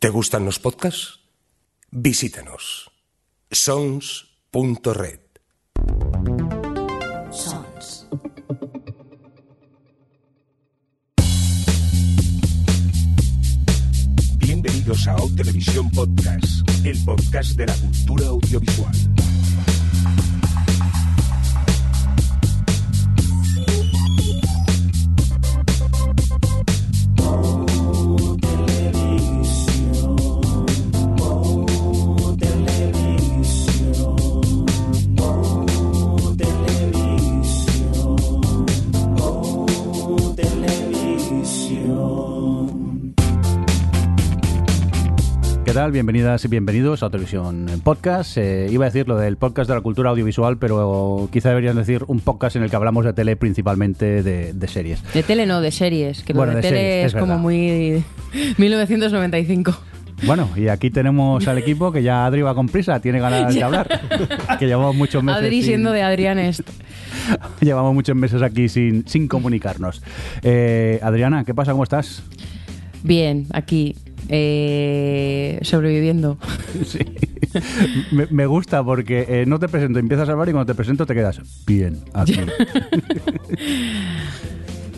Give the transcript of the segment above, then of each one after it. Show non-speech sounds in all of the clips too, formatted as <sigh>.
¿Te gustan los podcasts? Visítanos. sons.red. Sons. Bienvenidos a O Televisión Podcast, el podcast de la cultura audiovisual. Tal? Bienvenidas y bienvenidos a Televisión Podcast. Eh, iba a decir lo del podcast de la cultura audiovisual, pero quizá deberían decir un podcast en el que hablamos de tele, principalmente de, de series. De tele no, de series. Que Bueno, lo de, de tele series, es, es como muy <laughs> 1995. Bueno, y aquí tenemos al equipo que ya Adri va con prisa, tiene ganas de <laughs> hablar. que llevamos muchos meses. Adri sin- siendo de Adrián Est. <laughs> Llevamos muchos meses aquí sin, sin comunicarnos. Eh, Adriana, ¿qué pasa? ¿Cómo estás? Bien, aquí. Eh, sobreviviendo. Sí. me, me gusta porque eh, no te presento, empiezas a hablar y cuando te presento te quedas bien aquí.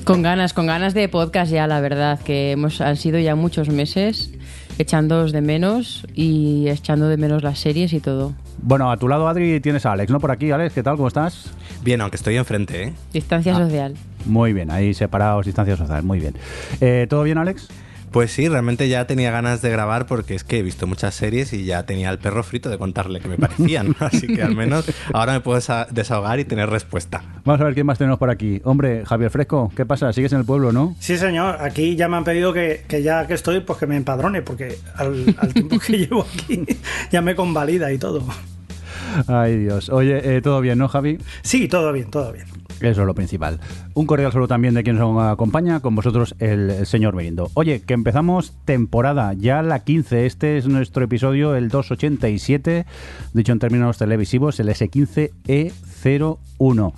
Con ganas, con ganas de podcast ya, la verdad, que hemos, han sido ya muchos meses echándoos de menos y echando de menos las series y todo. Bueno, a tu lado, Adri, tienes a Alex, ¿no? Por aquí, Alex, ¿qué tal? ¿Cómo estás? Bien, aunque estoy enfrente, ¿eh? Distancia social. Muy bien, ahí separados, distancia social, muy bien. Eh, ¿Todo bien, Alex? Pues sí, realmente ya tenía ganas de grabar porque es que he visto muchas series y ya tenía el perro frito de contarle que me parecían. Así que al menos ahora me puedo desa- desahogar y tener respuesta. Vamos a ver quién más tenemos por aquí. Hombre, Javier Fresco, ¿qué pasa? ¿Sigues en el pueblo, no? Sí, señor. Aquí ya me han pedido que, que ya que estoy, pues que me empadrone, porque al, al tiempo que <laughs> llevo aquí ya me convalida y todo. Ay, Dios. Oye, eh, ¿todo bien, no, Javi? Sí, todo bien, todo bien. Eso es lo principal. Un cordial saludo también de quien nos acompaña, con vosotros el, señor Merindo. Oye, que empezamos temporada, ya la 15. Este es nuestro episodio, el 287, dicho en términos televisivos, el S15E01.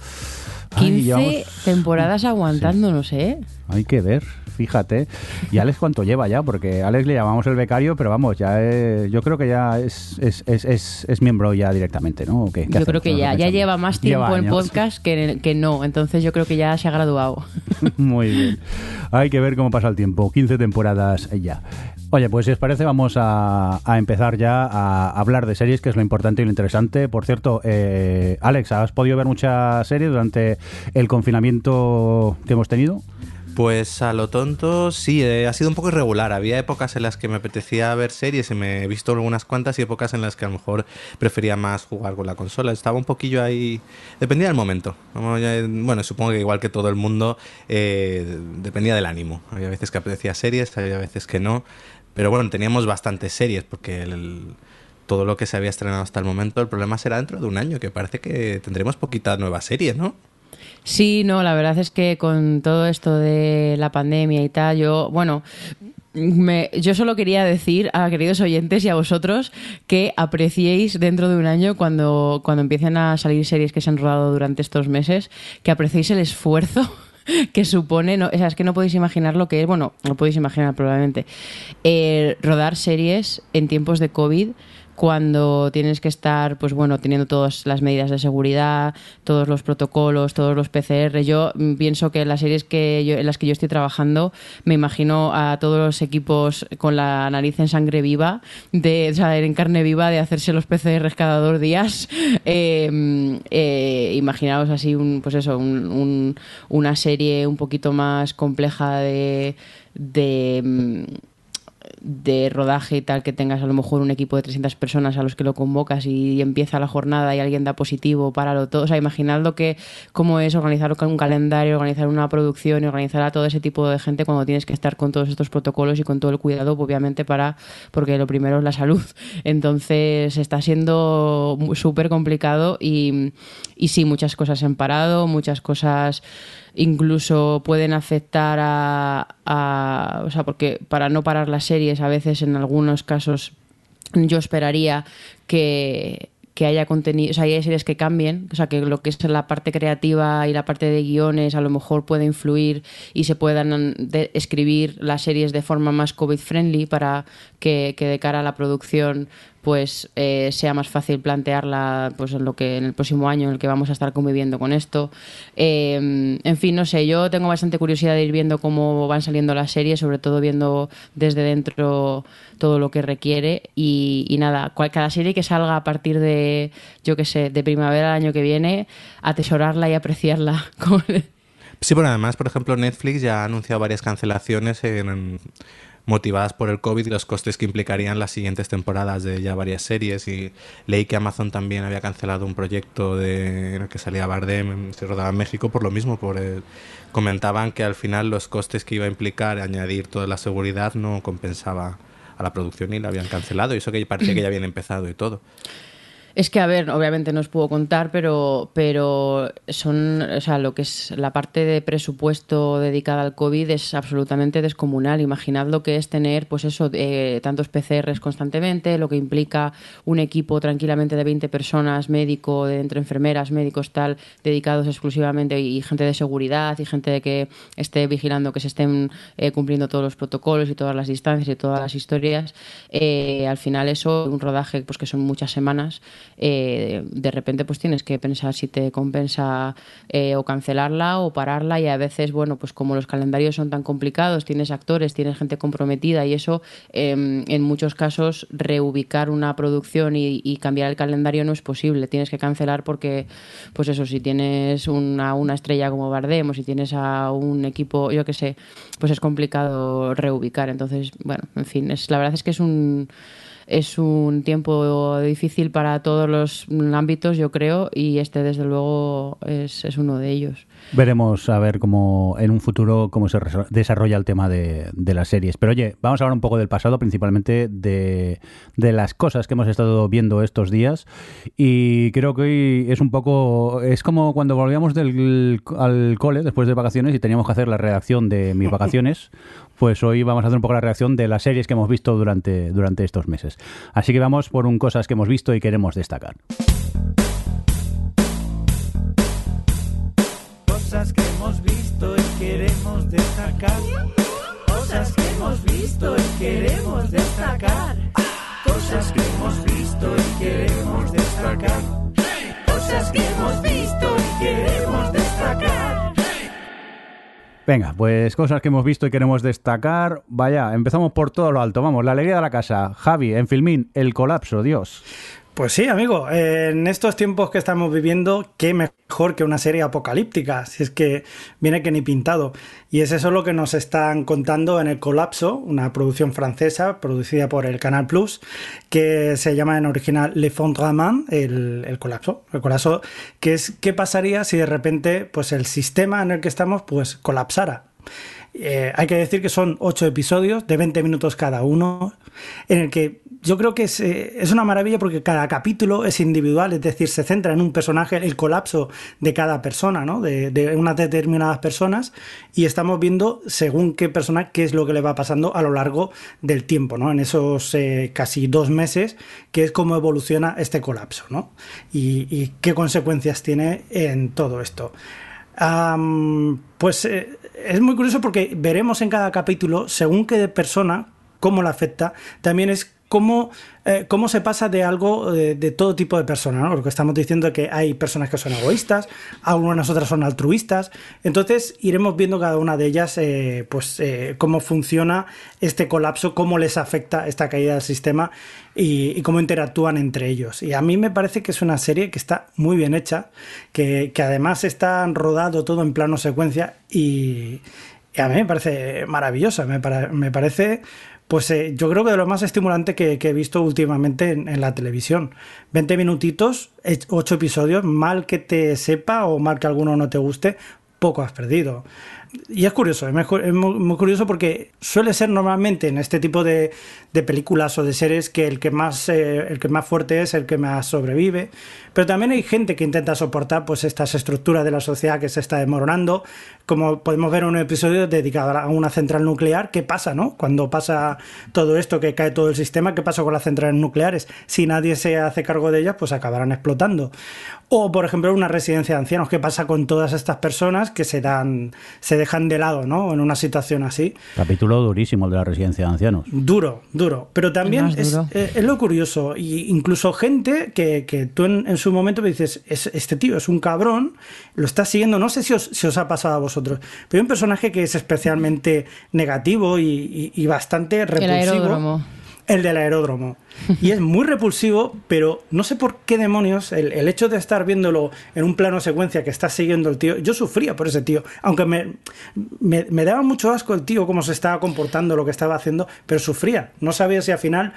Ay, 15 llevamos- temporadas aguantándonos, ¿eh? Hay que ver, fíjate. ¿Y Alex cuánto lleva ya? Porque a Alex le llamamos el becario, pero vamos, ya es- yo creo que ya es, es, es, es- miembro ya directamente, ¿no? ¿O qué? ¿Qué Yo hacemos? creo que ¿Qué ya, ya lleva más tiempo Lleva en podcast que, que no, entonces yo creo que ya se ha graduado. <laughs> Muy bien. Hay que ver cómo pasa el tiempo. 15 temporadas ya. Oye, pues si os parece, vamos a, a empezar ya a hablar de series, que es lo importante y lo interesante. Por cierto, eh, Alex, ¿has podido ver muchas series durante el confinamiento que hemos tenido? Pues a lo tonto, sí, eh, ha sido un poco irregular. Había épocas en las que me apetecía ver series y me he visto algunas cuantas y épocas en las que a lo mejor prefería más jugar con la consola. Estaba un poquillo ahí... Dependía del momento. Ya- Bueno, supongo que igual que todo el mundo, eh, dependía del ánimo. Había veces que apetecía series, había veces que no. Pero bueno, teníamos bastantes series porque el- todo lo que se había estrenado hasta el momento, el problema será dentro de un año, que parece que tendremos poquitas nuevas series, ¿no? Sí, no, la verdad es que con todo esto de la pandemia y tal, yo, bueno, me- yo solo quería decir a queridos oyentes y a vosotros que apreciéis dentro de un año cuando, cuando empiecen a salir series que se han rodado durante estos meses, que apreciéis el esfuerzo <laughs> que supone, no, o sea, es que no podéis imaginar lo que es, bueno, no podéis imaginar probablemente, eh, rodar series en tiempos de COVID cuando tienes que estar, pues bueno, teniendo todas las medidas de seguridad, todos los protocolos, todos los PCR. Yo pienso que las series que yo, en las que yo estoy trabajando, me imagino a todos los equipos con la nariz en sangre viva, de, o sea, en carne viva, de hacerse los PCR cada dos días. <laughs> Eh, eh, imaginaos así, un, pues eso, un- un- una serie un poquito más compleja de. de de rodaje y tal que tengas a lo mejor un equipo de 300 personas a los que lo convocas y, empieza la jornada y alguien da positivo, páralo todo. O sea, imaginad lo que, cómo es organizar un calendario, organizar una producción y organizar a todo ese tipo de gente cuando tienes que estar con todos estos protocolos y con todo el cuidado, obviamente, para, porque lo primero es la salud. Entonces, está siendo súper complicado y, y sí, muchas cosas han parado, muchas cosas incluso pueden afectar a, a- o sea porque para no parar las series a veces en algunos casos yo esperaría que que haya contenido, o sea, hay series que cambien, o sea, que lo que es la parte creativa y la parte de guiones a lo mejor puede influir y se puedan escribir las series de forma más COVID-friendly para que, que de cara a la producción pues eh, sea más fácil plantearla pues en lo que en el próximo año en el que vamos a estar conviviendo con esto. Eh, en fin no sé yo tengo bastante curiosidad de ir viendo cómo van saliendo las series sobre todo viendo desde dentro todo lo que requiere. Y, nada cada serie que salga a partir de yo qué sé de primavera del año que viene atesorarla y apreciarla <laughs> Sí, pero además, por ejemplo, Netflix ya ha anunciado varias cancelaciones en, motivadas por el COVID y los costes que implicarían las siguientes temporadas de ya varias series. Y leí que Amazon también había cancelado un proyecto de, el que salía Bardem, se rodaba en México por lo mismo. Por comentaban que al final los costes que iba a implicar añadir toda la seguridad no compensaba a la producción y la habían cancelado. Y eso que parecía que ya habían empezado y todo. Es que, a ver, obviamente no os puedo contar, pero, pero son, o sea, lo que es la parte de presupuesto dedicada al COVID es absolutamente descomunal. Imaginad lo que es tener, pues eso, eh, tantos PCRs constantemente, lo que implica un equipo tranquilamente de 20 personas, médico, de entre enfermeras, médicos, tal, dedicados exclusivamente, y gente de seguridad, y gente de que esté vigilando que se estén eh, cumpliendo todos los protocolos y todas las distancias y todas las historias. Eh, al final eso, un rodaje, pues que son muchas semanas, eh, de repente pues tienes que pensar si te compensa eh, o cancelarla o pararla y a veces, bueno, pues como los calendarios son tan complicados, tienes actores, tienes gente comprometida y eso em, en muchos casos reubicar una producción y, cambiar el calendario no es posible, tienes que cancelar porque, pues eso, si tienes una, una estrella como Bardem o si tienes a un equipo, yo qué sé, pues es complicado reubicar. Entonces, bueno, en fin, es, la verdad es que es un es un tiempo difícil para todos los ámbitos, yo creo, y este desde luego es, es uno de ellos. Veremos a ver cómo en un futuro cómo se desarrolla el tema de, las series. Pero oye, vamos a hablar un poco del pasado, principalmente de, de, las cosas que hemos estado viendo estos días. Y creo que hoy es un poco. Es como cuando volvíamos del, al cole después de vacaciones y teníamos que hacer la redacción de mis vacaciones. <laughs> Pues hoy vamos a hacer un poco la reacción de las series que hemos visto durante, durante estos meses. Así que vamos por un cosas que hemos visto y queremos destacar. Queremos destacar. Cosas que hemos visto y queremos destacar. Cosas que hemos visto y queremos destacar. Cosas que hemos visto y queremos destacar. Venga, pues cosas que hemos visto y queremos destacar. Vaya, empezamos por todo lo alto. Vamos, la alegría de la casa. Javi, en Filmín, el colapso, Dios. Pues sí, amigo, en estos tiempos que estamos viviendo, qué mejor que una serie apocalíptica, si es que viene que ni pintado. Y es eso lo que nos están contando en El Colapso, una producción francesa producida por el Canal Plus, que se llama en original Le Fondrament, el, el colapso. El colapso, que es qué pasaría si de repente pues el sistema en el que estamos pues colapsara. Eh, hay que decir que son ocho episodios de 20 minutos cada uno, en el que yo creo que es, eh, es, una maravilla porque cada capítulo es individual, es decir, se centra en un personaje, el colapso de cada persona, ¿no? de, unas determinadas personas, y estamos viendo según qué persona qué es lo que le va pasando a lo largo del tiempo, ¿no? en esos eh, casi dos meses, que es cómo evoluciona este colapso ¿no? y, y qué consecuencias tiene en todo esto pues eh, es muy curioso porque veremos en cada capítulo, según qué persona, cómo la afecta, también es cómo, eh, cómo se pasa de algo de, todo tipo de personas, ¿no? Lo que estamos diciendo que hay personas que son egoístas, algunas otras son altruistas, entonces iremos viendo cada una de ellas, eh, pues cómo funciona este colapso, cómo les afecta esta caída del sistema y, cómo interactúan entre ellos. Y a mí me parece que es una serie que está muy bien hecha, que, además está rodado todo en plano secuencia y, a mí me parece maravillosa, me parece pues eh, yo creo que de lo más estimulante que, he visto últimamente en, la televisión. 20 minutitos, 8 episodios, mal que te sepa o mal que alguno no te guste, poco has perdido. Y es curioso, es, muy curioso porque suele ser normalmente en este tipo de, de películas o de series que el que más eh, el que más fuerte es el que más sobrevive. Pero también hay gente que intenta soportar pues estas estructuras de la sociedad que se está desmoronando. Como podemos ver en un episodio dedicado a una central nuclear, ¿qué pasa, no? Cuando pasa todo esto, que cae todo el sistema, ¿qué pasa con las centrales nucleares? Si nadie se hace cargo de ellas, pues acabarán explotando. O, por ejemplo, una residencia de ancianos, ¿qué pasa con todas estas personas que se dan, se dejan de lado, ¿no? En una situación así. Capítulo durísimo el de la residencia de ancianos. Duro, duro. Pero también Más es, duro. eh, es lo curioso. Y incluso gente que, que tú en, en su momento me dices, "Es- este tío es un cabrón, lo estás siguiendo. No sé si os, si os ha pasado a vosotros. Pero hay un personaje que es especialmente negativo y, y- y bastante repulsivo. aeródromo. El del aeródromo. Y es muy repulsivo, pero no sé por qué demonios el, el hecho de estar viéndolo en un plano secuencia que está siguiendo el tío. Yo sufría por ese tío, aunque me, me, me daba mucho asco el tío, cómo se estaba comportando, lo que estaba haciendo, pero sufría. No sabía si al final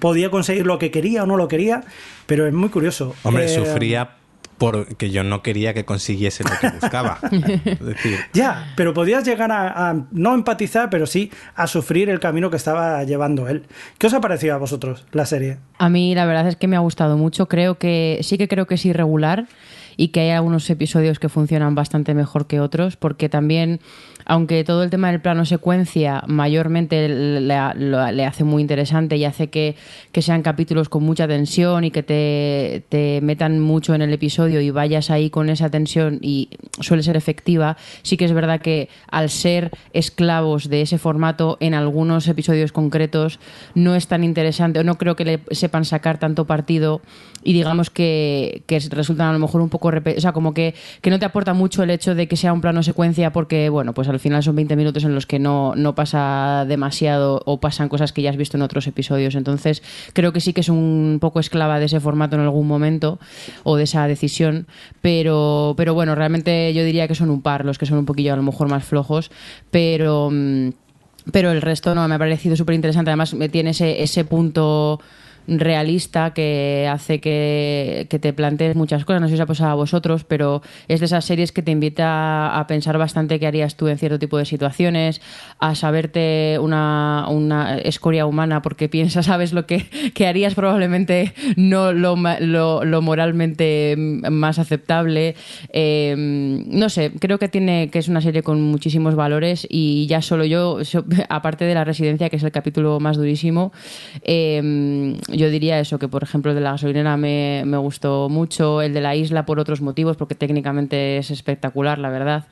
podía conseguir lo que quería o no lo quería, pero es muy curioso. Hombre, Eh, sufría porque yo no quería que consiguiese lo que <laughs> buscaba. es decir, Ya, pero podías llegar a, a no empatizar, pero sí a sufrir el camino que estaba llevando él. ¿Qué os ha parecido a vosotros la serie? A mí la verdad es que me ha gustado mucho. Creo que sí que creo que es irregular y que hay algunos episodios que funcionan bastante mejor que otros, porque también, aunque todo el tema del plano secuencia mayormente le, le- hace muy interesante y hace que, que sean capítulos con mucha tensión y que te, te metan mucho en el episodio y vayas ahí con esa tensión y suele ser efectiva, sí que es verdad que al ser esclavos de ese formato en algunos episodios concretos no es tan interesante o no creo que le sepan sacar tanto partido y digamos que, que resultan a lo mejor un poco o sea como que, que no te aporta mucho el hecho de que sea un plano secuencia porque bueno pues al final son 20 minutos en los que no, no pasa demasiado o pasan cosas que ya has visto en otros episodios entonces creo que sí que es un poco esclava de ese formato en algún momento o de esa decisión pero pero bueno realmente yo diría que son un par los que son un poquillo a lo mejor más flojos pero mm, pero el resto no me ha parecido súper interesante. Además, tiene ese, ese punto realista que hace que, que te plantees muchas cosas. No sé si os ha pasado a vosotros, pero es de esas series que te invita a pensar bastante qué harías tú en cierto tipo de situaciones, a saberte una, una escoria humana porque <laughs> piensas, sabes lo que, que harías probablemente no lo, lo, lo moralmente más aceptable. Eh, no sé, creo que tiene que es una serie con muchísimos valores y ya solo yo, <laughs> aparte de la residencia, que es el capítulo más durísimo, eh, yo diría eso, que por ejemplo el de la gasolinera me, gustó mucho, el de la isla por otros motivos, porque técnicamente es espectacular, la verdad.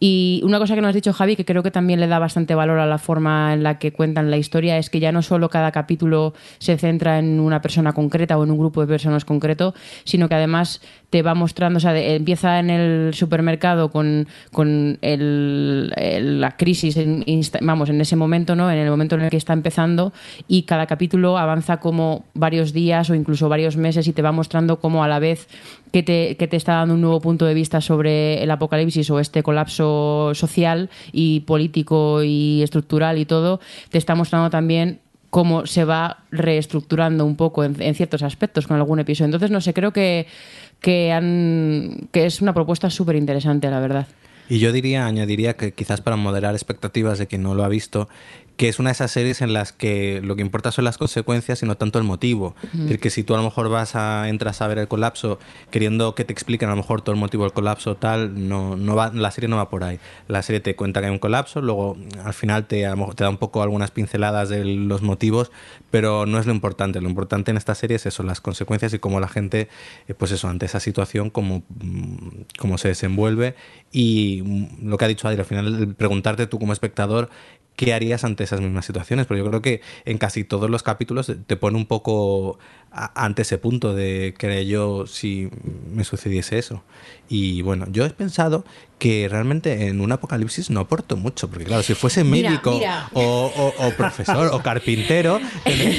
Y una cosa que nos has dicho, Javi, que creo que también le da bastante valor a la forma en la que cuentan la historia, es que ya no solo cada capítulo se centra en una persona concreta o en un grupo de personas concreto, sino que además te va mostrando, o sea, empieza en el supermercado con, con el- la crisis, en, vamos, en ese momento, ¿no? En el momento en el que está empezando y cada capítulo avanza como varios días o incluso varios meses y te va mostrando como a la vez que te, que te está dando un nuevo punto de vista sobre el apocalipsis o este colapso social y político y estructural y todo, te está mostrando también cómo se va reestructurando un poco en ciertos aspectos con algún episodio. Entonces, no sé, creo que, que, han, que es una propuesta súper interesante, la verdad. Y yo diría, añadiría que quizás para moderar expectativas de quien no lo ha visto, que es una de esas series en las que lo que importa son las consecuencias y no tanto el motivo. Es decir, que si tú a lo mejor vas a, entras a ver el colapso queriendo que te expliquen a lo mejor todo el motivo del colapso tal, no, no va, la serie no va por ahí. La serie te cuenta que hay un colapso, luego al final te, a lo mejor te da un poco algunas pinceladas de los motivos, pero no es lo importante. Lo importante en esta serie es eso, las consecuencias y cómo la gente, eh, pues eso, ante esa situación, cómo, mm, cómo se desenvuelve y mm, lo que ha dicho Adri, al final preguntarte tú como espectador qué harías ante esas mismas situaciones. Pero yo creo que en casi todos los capítulos te pone un poco a- ante ese punto de que yo si me sucediese eso. Y bueno, yo he pensado que realmente en un apocalipsis no aporto mucho, porque claro, si fuese Mira, médico mira. O, o- o profesor o carpintero,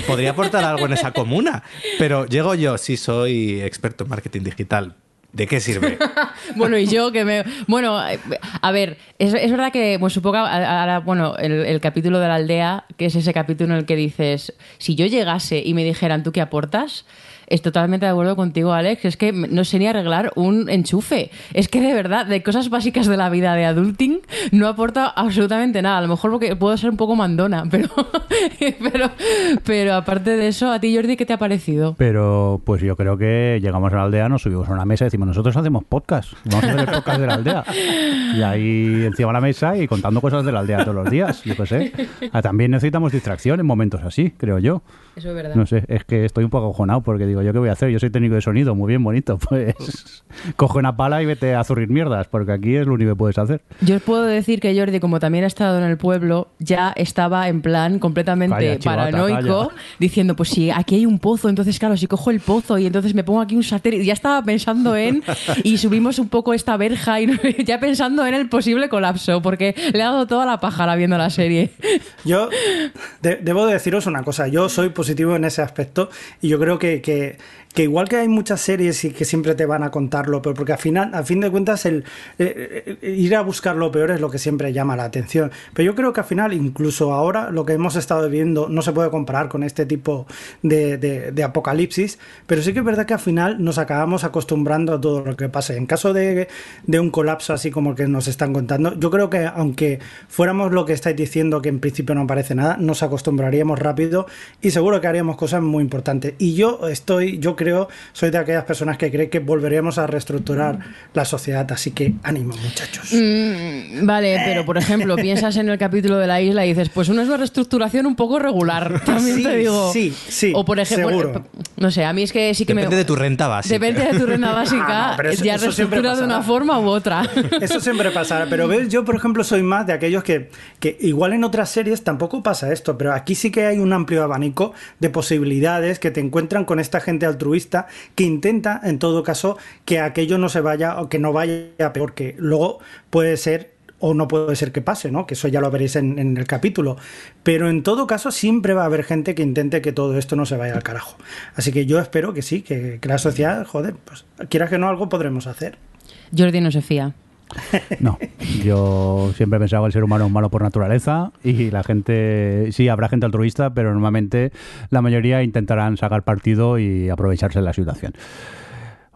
podría aportar algo en esa comuna. Pero llego yo, sí soy experto en marketing digital. ¿De qué sirve? <laughs> Bueno, y yo que me... Bueno, a ver, es, es verdad que, pues supongo, ahora, bueno, el capítulo de la aldea, que es ese capítulo en el que dices, si yo llegase y me dijeran, ¿tú qué aportas? Es totalmente de acuerdo contigo, Alex. Es que no sé ni arreglar un enchufe. Es que de verdad, de cosas básicas de la vida de adulting, no aporta absolutamente nada. A lo mejor porque puedo ser un poco mandona, <laughs> pero, pero, pero aparte de eso, a ti, Jordi, ¿qué te ha parecido? Pero pues yo creo que llegamos a la aldea, nos subimos a una mesa y decimos, nosotros hacemos podcast, vamos a hacer el podcast de la aldea. Y ahí encima de la mesa y contando cosas de la aldea todos los días, yo qué sé. Ah, también necesitamos distracción en momentos así, creo yo. Eso es verdad. No sé, es que estoy un poco acojonado porque digo, ¿yo qué voy a hacer? Yo soy técnico de sonido, muy bien, bonito. <laughs> Pues coge una pala y vete a zurrir mierdas, porque aquí es lo único que puedes hacer. Yo os puedo decir que Jordi, como también ha estado en el pueblo, ya estaba en plan completamente Calla, chivata, paranoico, calla. <laughs> diciendo, pues si aquí hay un pozo, entonces claro, si cojo el pozo y entonces me pongo aquí un satélite, ya estaba pensando en, y subimos un poco esta verja y <laughs> ya pensando en el posible colapso, porque le ha dado toda la pájara viendo la serie. Yo de- debo de deciros una cosa, yo soy positivo en ese aspecto y yo creo que, que- que igual que hay muchas series y que siempre te van a contarlo, pero porque al final, a fin de cuentas, el eh, eh, ir a buscar lo peor es lo que siempre llama la atención. Pero yo creo que al final, incluso ahora, lo que hemos estado viendo no se puede comparar con este tipo de, apocalipsis, pero sí que es verdad que al final nos acabamos acostumbrando a todo lo que pase. En caso de, de un colapso así como el que nos están contando, yo creo que aunque fuéramos lo que estáis diciendo, que en principio no parece nada, nos acostumbraríamos rápido y seguro que haríamos cosas muy importantes. Y yo estoy, yo creo, soy de aquellas personas que cree que volveremos a reestructurar la sociedad, así que ánimo muchachos. Mm, vale, pero por ejemplo, <laughs> piensas en el capítulo de la isla y dices, pues uno es una reestructuración un poco regular, también Sí, te digo. sí, sí, O por ejemplo, seguro. no sé, a mí es que sí que Depende me... de tu renta básica. Depende de tu renta básica, <laughs> Ah, no, pero eso- ya eso reestructura de una forma u otra. <laughs> Eso siempre pasará, pero ves, yo por ejemplo soy más de aquellos que, que igual en otras series tampoco pasa esto, pero aquí sí que hay un amplio abanico de posibilidades que te encuentran con esta gente altruista que intenta en todo caso que aquello no se vaya o que no vaya peor, que luego puede ser o no puede ser que pase, ¿no? Que eso ya lo veréis en, en el capítulo. Pero en todo caso siempre va a haber gente que intente que todo esto no se vaya al carajo. Así que yo espero que sí, que, que la sociedad, joder, pues quieras que no, algo podremos hacer. Jordi no se fía. No, yo siempre he pensado que el ser humano es malo por naturaleza y la gente, sí, habrá gente altruista, pero normalmente la mayoría intentarán sacar partido y aprovecharse de la situación.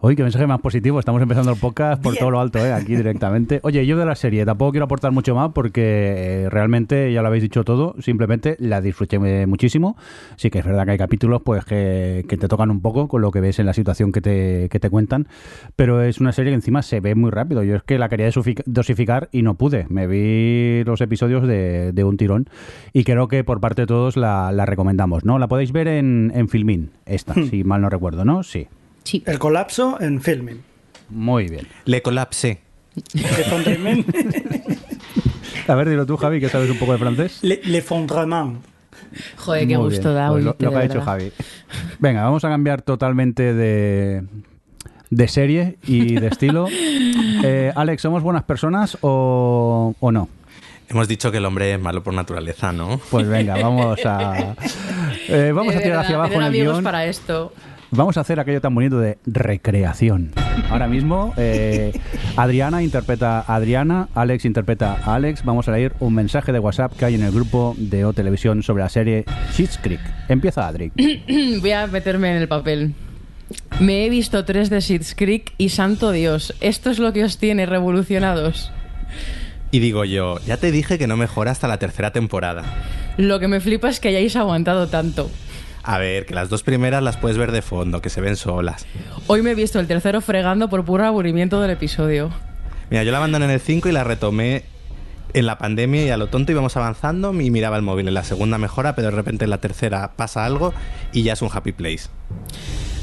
Uy, qué mensaje más positivo. Estamos empezando el podcast por Bien. todo lo alto, ¿eh? aquí directamente. <laughs> Oye, yo de la serie tampoco quiero aportar mucho más porque eh, realmente ya lo habéis dicho todo. Simplemente la disfruté eh, muchísimo. Sí que es verdad que hay capítulos pues que, que te tocan un poco con lo que ves en la situación que te, que te cuentan. Pero es una serie que encima se ve muy rápido. Yo es que la quería dosific- dosificar y no pude. Me vi los episodios de, de un tirón y creo que por parte de todos la, la recomendamos. ¿no? La podéis ver en, en Filmin, esta, <laughs> si mal no recuerdo, ¿no? Sí. Sí. El colapso en filming. Muy bien. Le colapsé. L'effondrement. A ver, dilo tú, Javi, que sabes un poco de francés. Le- L'effondrement. Joder, qué Muy gusto bien, da pues lo, lo que ha de dicho. Javi. Venga, vamos a cambiar totalmente de, de serie y de estilo. <laughs> Eh, Alex, ¿somos buenas personas o, o no? Hemos dicho que el hombre es malo por naturaleza, ¿no? Pues venga, vamos a... <laughs> eh, vamos a tirar verdad, hacia abajo en el amigos guion. para esto. Vamos a hacer aquello tan bonito de recreación. Ahora mismo, eh, Adriana interpreta a Adriana, Alex interpreta a Alex. Vamos a leer un mensaje de WhatsApp que hay en el grupo de O Televisión sobre la serie Schitt's Creek. Empieza Adri. <clears throat> Voy a meterme en el papel. Me he visto tres de Schitt's Creek y santo Dios, esto es lo que os tiene revolucionados. Y digo yo, ya te dije que no mejora hasta la tercera temporada. Lo que me flipa es que hayáis aguantado tanto. A ver, que las dos primeras las puedes ver de fondo, que se ven solas. Hoy me he visto el tercero fregando por puro aburrimiento del episodio. Mira, yo la abandoné en el 5 y la retomé en la pandemia y a lo tonto íbamos avanzando y miraba el móvil. En la segunda mejora, pero de repente en la tercera pasa algo y ya es un happy place.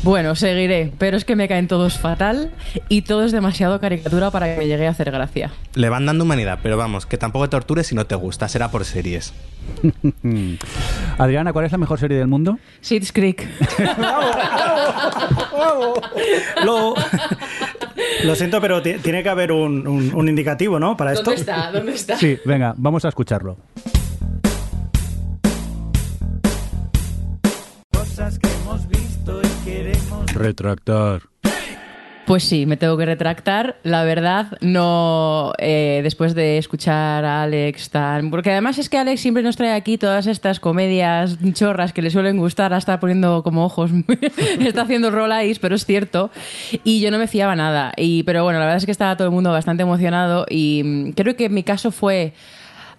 Bueno, seguiré, pero es que me caen todos fatal y todo es demasiado caricatura para que me llegue a hacer gracia. Le van dando humanidad, pero vamos, que tampoco te tortures si no te gusta, será por series. <laughs> Adriana, ¿cuál es la mejor serie del mundo? Schitt's Creek. <laughs> Lo, lo siento, pero ti- tiene que haber un, un- un indicativo, ¿no? Para esto. ¿Dónde está? ¿Dónde está? Sí, venga, vamos a escucharlo. Retractar. Pues sí, me tengo que retractar. La verdad, no. eh, después de escuchar a Alex tan. Porque además es que Alex siempre nos trae aquí todas estas comedias chorras que le suelen gustar. Está poniendo como ojos. <laughs> está haciendo roll eyes, pero es cierto. Y yo no me fiaba nada. Y, pero bueno, la verdad es que estaba todo el mundo bastante emocionado. Y mm, creo que mi caso fue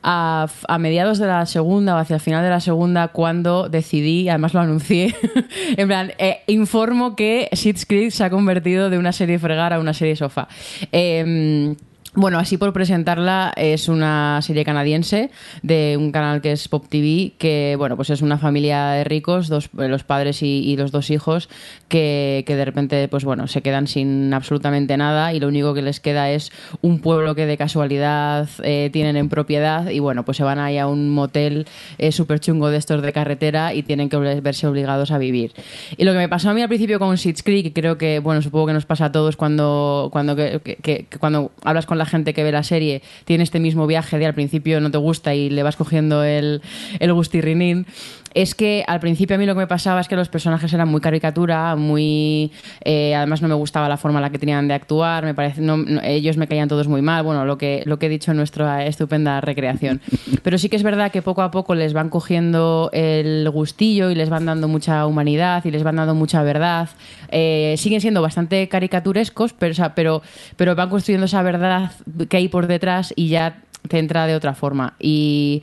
a, mediados de la segunda o hacia el final de la segunda cuando decidí, además lo anuncié, <laughs> en plan, eh, informo que Schitt's Creek se ha convertido de una serie fregar a una serie sofá. Eh, bueno, así por presentarla, es una serie canadiense de un canal que es Pop TV, que bueno, pues es una familia de ricos, dos, los padres y, y los dos hijos, que, que de repente, pues bueno, se quedan sin absolutamente nada y lo único que les queda es un pueblo que de casualidad eh, tienen en propiedad y bueno, pues se van ahí a un motel eh, súper chungo de estos de carretera y tienen que verse obligados a vivir. Y lo que me pasó a mí al principio con Schitt's Creek, creo que, bueno, supongo que nos pasa a todos cuando, cuando, que- que cuando hablas con la gente que ve la serie, tiene este mismo viaje de al principio no te gusta y le vas cogiendo el, el gustirrinín, es que al principio a mí lo que me pasaba es que los personajes eran muy caricatura, muy... eh, además no me gustaba la forma en la que tenían de actuar, me parece, no- no- ellos me caían todos muy mal, bueno, lo que, lo que he dicho en nuestra estupenda recreación. <laughs> Pero sí que es verdad que poco a poco les van cogiendo el gustillo y les van dando mucha humanidad y les van dando mucha verdad. Eh, siguen siendo bastante caricaturescos, pero, o sea, pero, pero van construyendo esa verdad que hay por detrás y ya te entra de otra forma. Y,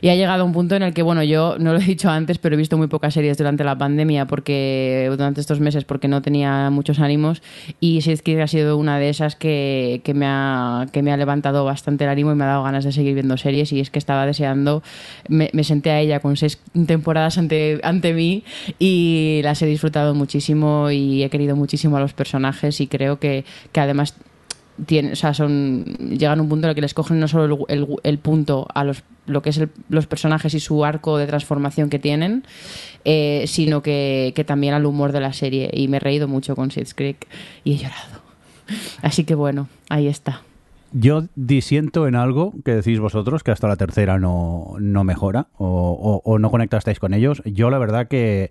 y ha llegado un punto en el que, bueno, yo no lo he dicho antes, pero he visto muy pocas series durante la pandemia, porque durante estos meses, porque no tenía muchos ánimos. Y sí es que ha sido una de esas que, que me ha, que me ha levantado bastante el ánimo y me ha dado ganas de seguir viendo series. Y es que estaba deseando, me, me senté a ella con seis temporadas ante, ante mí y las he disfrutado muchísimo y he querido muchísimo a los personajes y creo que, que además o sea, llegan a un punto en el que les cogen no solo el, el- el punto a los, lo que es el- los personajes y su arco de transformación que tienen, eh, sino que, que también al humor de la serie. Y me he reído mucho con Schitt's Creek y he llorado. Así que bueno, ahí está. Yo disiento en algo que decís vosotros, que hasta la tercera no, no mejora o, o- o no conectasteis con ellos. Yo la verdad que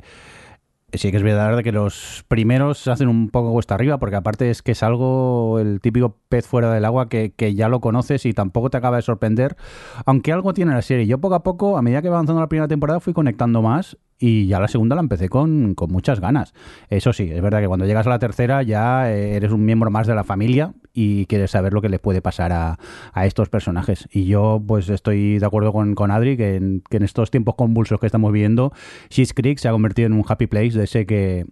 sí que es verdad que los primeros hacen un poco cuesta arriba, porque aparte es que es algo, el típico pez fuera del agua que, que ya lo conoces y tampoco te acaba de sorprender, aunque algo tiene la serie. Yo poco a poco, a medida que va avanzando la primera temporada, fui conectando más y ya la segunda la empecé con, con muchas ganas. Eso sí, es verdad que cuando llegas a la tercera ya eh, eres un miembro más de la familia y quieres saber lo que le puede pasar a, a estos personajes. Y yo pues estoy de acuerdo con, con Adri que en, estos tiempos convulsos que estamos viviendo, She's Creek se ha convertido en un happy place de ese que,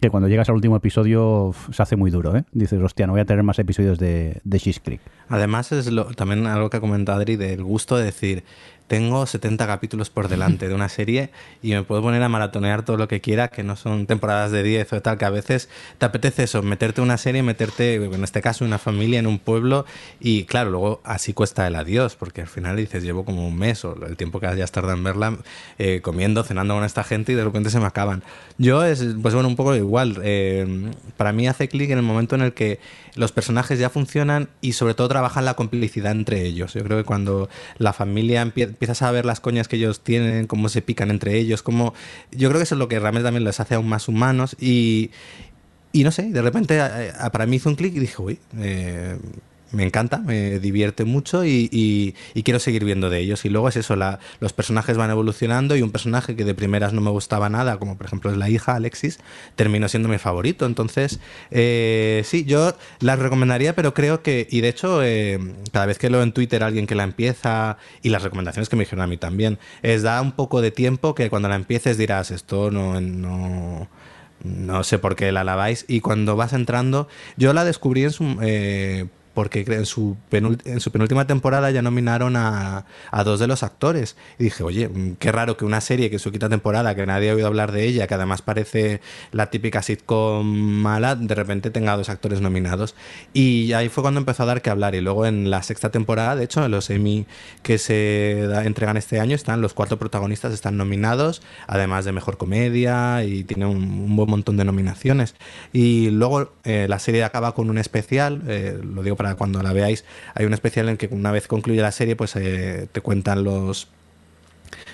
que cuando llegas al último episodio se hace muy duro, ¿eh? Dices, hostia, no voy a tener más episodios de, de Creek. Además, es lo- también algo que ha comentado Adri del gusto de decir, tengo 70 capítulos por delante de una serie y me puedo poner a maratonear todo lo que quiera, que no son temporadas de 10 o tal, que a veces te apetece eso, meterte una serie, meterte, en este caso, una familia, en un pueblo, y claro, luego así cuesta el adiós, porque al final dices, llevo como un mes o el tiempo que hayas tardado en verla, eh, comiendo, cenando con esta gente y de repente se me acaban. Yo es, pues bueno, un poco igual. eh, para mí hace clic en el momento en el que los personajes ya funcionan y sobre todo trabajan la complicidad entre ellos. Yo creo que cuando la familia empie- empiezas a ver las coñas que ellos tienen, cómo se pican entre ellos, cómo yo creo que eso es lo que realmente también les hace aún más humanos y y no sé, de repente eh, eh, para mí hizo un clic y dije, uy, eh, me encanta, me divierte mucho y, quiero seguir viendo de ellos. Y luego es eso, la- los personajes van evolucionando y un personaje que de primeras no me gustaba nada, como por ejemplo es la hija Alexis, terminó siendo mi favorito. Entonces, eh, sí, yo la recomendaría, pero creo que, y de hecho, eh, cada vez que leo en Twitter a alguien que la empieza, y las recomendaciones que me dijeron a mí también, es da un poco de tiempo que cuando la empieces dirás, esto no... no no sé por qué la alabáis. Y cuando vas entrando, yo la descubrí en su. eh, porque en su, penúltima temporada ya nominaron a, dos de los actores. Y dije, oye, mm, qué raro que una serie que su quinta temporada, que nadie ha oído hablar de ella, que además parece la típica sitcom mala, de repente tenga dos actores nominados. Y ahí fue cuando empezó a dar que hablar. Y luego en la sexta temporada, de hecho, en los Emmy que se entregan este año, están los cuatro protagonistas están nominados, además de mejor comedia, y tiene un, un buen montón de nominaciones. Y luego eh, la serie acaba con un especial, eh, lo digo para cuando la veáis, hay un especial en que una vez concluye la serie, pues eh, te cuentan los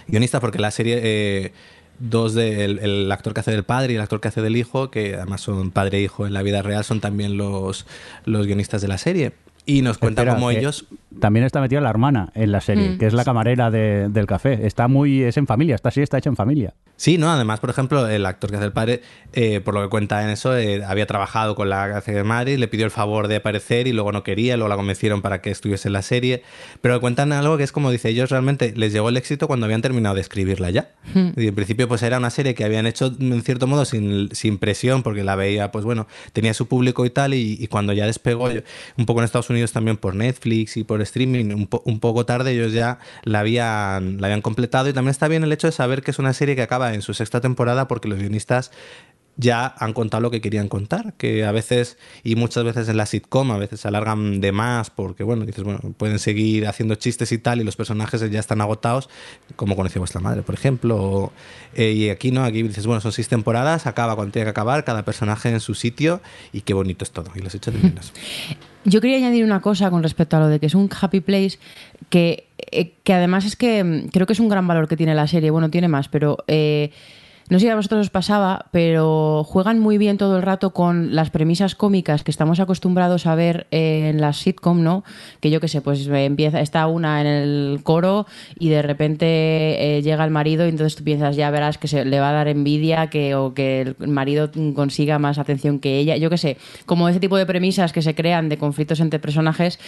guionistas, porque la serie. eh, dos del el actor que hace del padre y el actor que hace del hijo, que además son padre e hijo en la vida real, son también los, los guionistas de la serie. Y nos cuentan Espera, cómo que ellos... También está metida la hermana en la serie, Mm. que es la camarera de- del café. Está muy. Es en familia, esta serie está hecha en familia. Sí, ¿no? Además, por ejemplo, el actor que hace el padre, eh, por lo que cuenta en eso, eh, había trabajado con la que hace de madre, le pidió el favor de aparecer y luego no quería, luego la convencieron para que estuviese en la serie. Pero cuentan algo que es como dice, ellos realmente les llegó el éxito cuando habían terminado de escribirla ya. Y en principio, pues era una serie que habían hecho en cierto modo sin, sin presión, porque la veía, pues bueno, tenía su público y tal, y, y cuando ya despegó, un poco en Estados Unidos también por Netflix y por streaming, un, un poco tarde ellos ya la habían, la habían completado. Y también está bien el hecho de saber que es una serie que acaba en su sexta temporada porque los guionistas ya han contado lo que querían contar, que a veces y muchas veces en la sitcom a veces se alargan de más porque bueno, dices, bueno, pueden seguir haciendo chistes y tal y los personajes ya están agotados, como conocía vuestra madre, por ejemplo, eh, y aquí no, aquí dices, bueno, son seis temporadas, acaba cuando tiene que acabar, cada personaje en su sitio y qué bonito es todo y los hechos <laughs> de menos. Yo quería añadir una cosa con respecto a lo de que es un happy place, que, eh, que además es que mm, creo que es un gran valor que tiene la serie. Bueno, tiene más, pero eh, no sé si a vosotros os pasaba, pero juegan muy bien todo el rato con las premisas cómicas que estamos acostumbrados a ver en las sitcom, ¿no? Que yo qué sé, pues eh, empieza, está una en el coro y de repente eh, llega el marido y entonces tú piensas, ya verás que se le va a dar envidia que, o que el marido consiga más atención que ella. Yo qué sé, como ese tipo de premisas que se crean de conflictos entre personajes.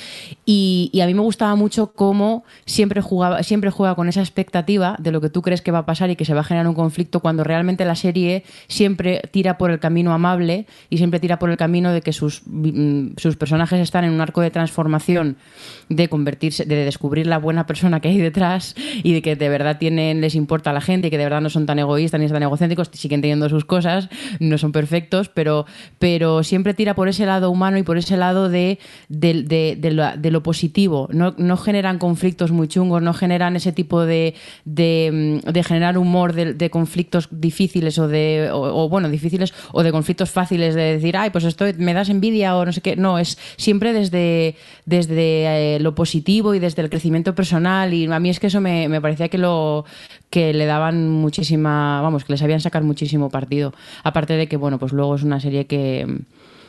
Y, y a mí me gustaba mucho cómo siempre, jugaba, siempre juega con esa expectativa de lo que tú crees que va a pasar y que se va a generar un conflicto cuando realmente la serie siempre tira por el camino amable y siempre tira por el camino de que sus, mm, sus personajes están en un arco de transformación de convertirse, de descubrir la buena persona que hay detrás y de que de verdad tienen, les importa a la gente y que de verdad no son tan egoístas ni tan egocéntricos, siguen teniendo sus cosas, no son perfectos, pero, pero siempre tira por ese lado humano y por ese lado de, de, lo, positivo. No, no generan conflictos muy chungos, no generan ese tipo de, de, mm, generar humor de conflictos difíciles o de, o, bueno, difíciles o de conflictos fáciles de decir, ay, pues esto me das envidia o no sé qué. No, es siempre desde, desde eh, lo positivo y desde el crecimiento personal y a mí es que eso me, me parecía que lo que le daban muchísima, vamos, que les sabían sacar muchísimo partido. Aparte de que, bueno, pues luego es una serie que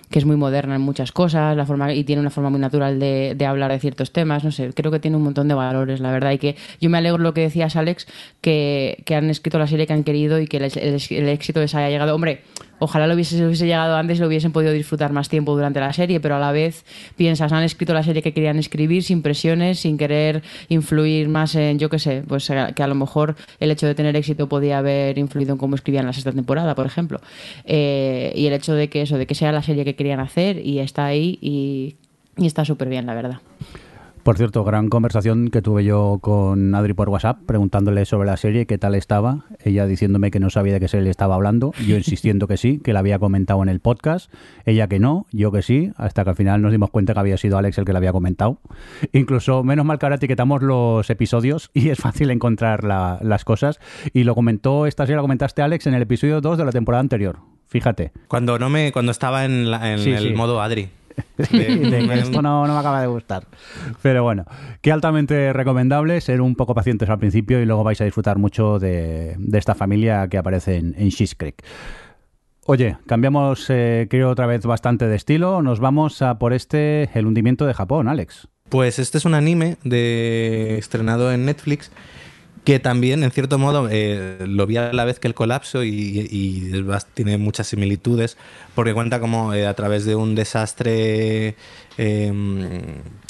que es muy moderna en muchas cosas la forma y tiene una forma muy natural de, de hablar de ciertos temas no sé creo que tiene un montón de valores la verdad y que yo me alegro lo que decías Alex que, que han escrito la serie que han querido y que el, el- el éxito les haya llegado. Hombre ojalá lo hubiese, llegado antes y lo hubiesen podido disfrutar más tiempo durante la serie pero a la vez piensas han escrito la serie que querían escribir sin presiones sin querer influir más en yo qué sé pues eh, que a lo mejor el hecho de tener éxito podía haber influido en cómo escribían la sexta temporada por ejemplo. Eh, y el hecho de que eso de que sea la serie que querían hacer y está ahí y, y está súper bien la verdad Por cierto, gran conversación que tuve yo con Adri por WhatsApp, preguntándole sobre la serie, qué tal estaba. Ella diciéndome que no sabía de qué serie le estaba hablando, yo insistiendo que sí, que la había comentado en el podcast, ella que no, yo que sí, hasta que al final nos dimos cuenta que había sido Alex el que la había comentado. Incluso, menos mal que ahora etiquetamos los episodios y es fácil encontrar la- las cosas. Y lo comentó, esta serie la comentaste Alex en el episodio 2 de la temporada anterior. Fíjate. Cuando no me cuando estaba en, la- en Sí, el sí. modo Adri. <laughs> de que esto no, no me acaba de gustar. Pero bueno, que altamente recomendable ser un poco pacientes al principio y luego vais a disfrutar mucho de, de esta familia que aparece en, en Creek. Oye, cambiamos, eh, creo, otra vez bastante de estilo. Nos vamos a por este, El hundimiento de Japón, Alex. Pues este es un anime de estrenado en Netflix que también, en cierto modo, eh, lo vi a la vez que el colapso y, y bas- tiene muchas similitudes porque cuenta como eh, a través de un desastre, eh,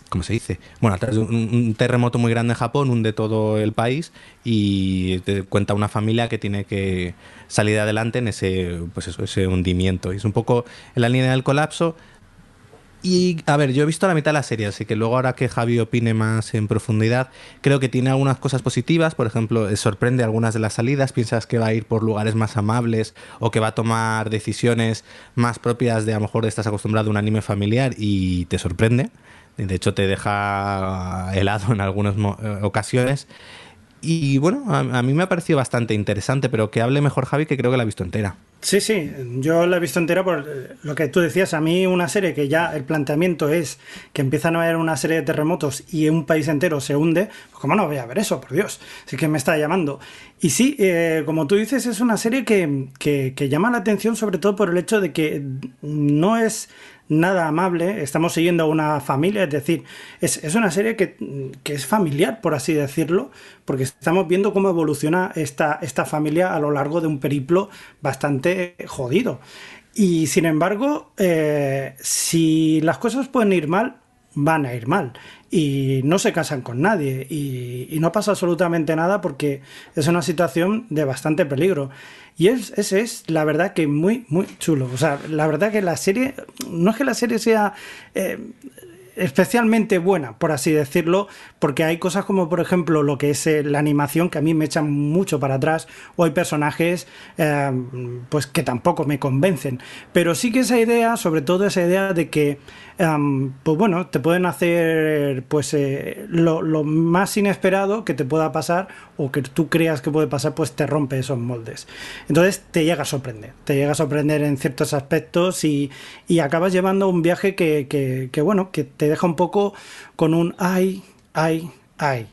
¿cómo se dice? Bueno, a través de un, un terremoto muy grande en Japón, hunde todo el país y te cuenta una familia que tiene que salir adelante en ese, pues eso, ese hundimiento. Y es un poco en la línea del colapso. Y a ver, yo he visto la mitad de la serie, así que luego ahora que Javi opine más en profundidad, creo que tiene algunas cosas positivas, por ejemplo, eh, sorprende algunas de las salidas, piensas que va a ir por lugares más amables o que va a tomar decisiones más propias de a lo mejor estás acostumbrado a un anime familiar y te sorprende, de hecho te deja helado en algunas eh, ocasiones. Y bueno, a, mí me ha parecido bastante interesante, pero que hable mejor Javi que creo que la ha visto entera. Sí, sí, yo la he visto entera por lo que tú decías. A mí una serie que ya el planteamiento es que empiezan a haber una serie de terremotos y un país entero se hunde, pues cómo no voy a ver eso, por Dios. Así que me está llamando. Y sí, eh, como tú dices, es una serie que, que llama la atención sobre todo por el hecho de que no es nada amable, estamos siguiendo a una familia, es decir, es, es una serie que, que, es familiar, por así decirlo, porque estamos viendo cómo evoluciona esta, esta familia a lo largo de un periplo bastante jodido. Y sin embargo, eh, si las cosas pueden ir mal, van a ir mal. Y no se casan con nadie. Y, no pasa absolutamente nada porque es una situación de bastante peligro. Y es, ese es, la verdad, que muy, muy chulo. O sea, la verdad que la serie, no es que la serie sea eh, especialmente buena, por así decirlo, porque hay cosas como, por ejemplo, lo que es eh, la animación que a mí me echan mucho para atrás, o hay personajes eh, pues que tampoco me convencen. Pero sí que esa idea, sobre todo esa idea de que Pues bueno, te pueden hacer pues eh, lo, más inesperado que te pueda pasar o que tú creas que puede pasar, pues te rompe esos moldes. Entonces te llega a sorprender, te llega a sorprender en ciertos aspectos y, y acabas llevando un viaje que, que, bueno, que te deja un poco con un ay, ay, ay.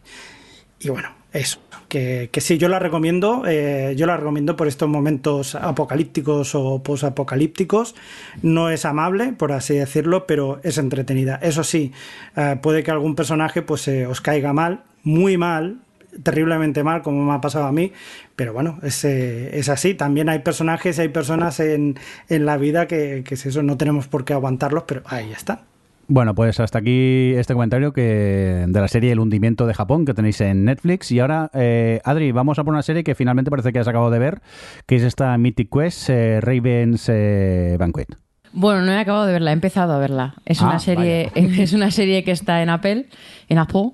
Y bueno, eso. Que, sí, yo la recomiendo, eh, yo la recomiendo por estos momentos apocalípticos o posapocalípticos. No es amable, por así decirlo, pero es entretenida. Eso sí, eh, puede que algún personaje pues eh, os caiga mal, muy mal, terriblemente mal, como me ha pasado a mí, pero bueno, es, es así. También hay personajes, hay personas en, en la vida que, que es eso, no tenemos por qué aguantarlos, pero ahí están. Bueno, pues hasta aquí este comentario que de la serie El hundimiento de Japón que tenéis en Netflix. Y ahora, eh, Adri, vamos a por una serie que finalmente parece que has acabado de ver, que es esta Mythic Quest eh, Raven's eh, Banquet. Bueno, no he acabado de verla, he empezado a verla. Es una Ah, serie, <laughs> es una serie que está en Apple, en Apple,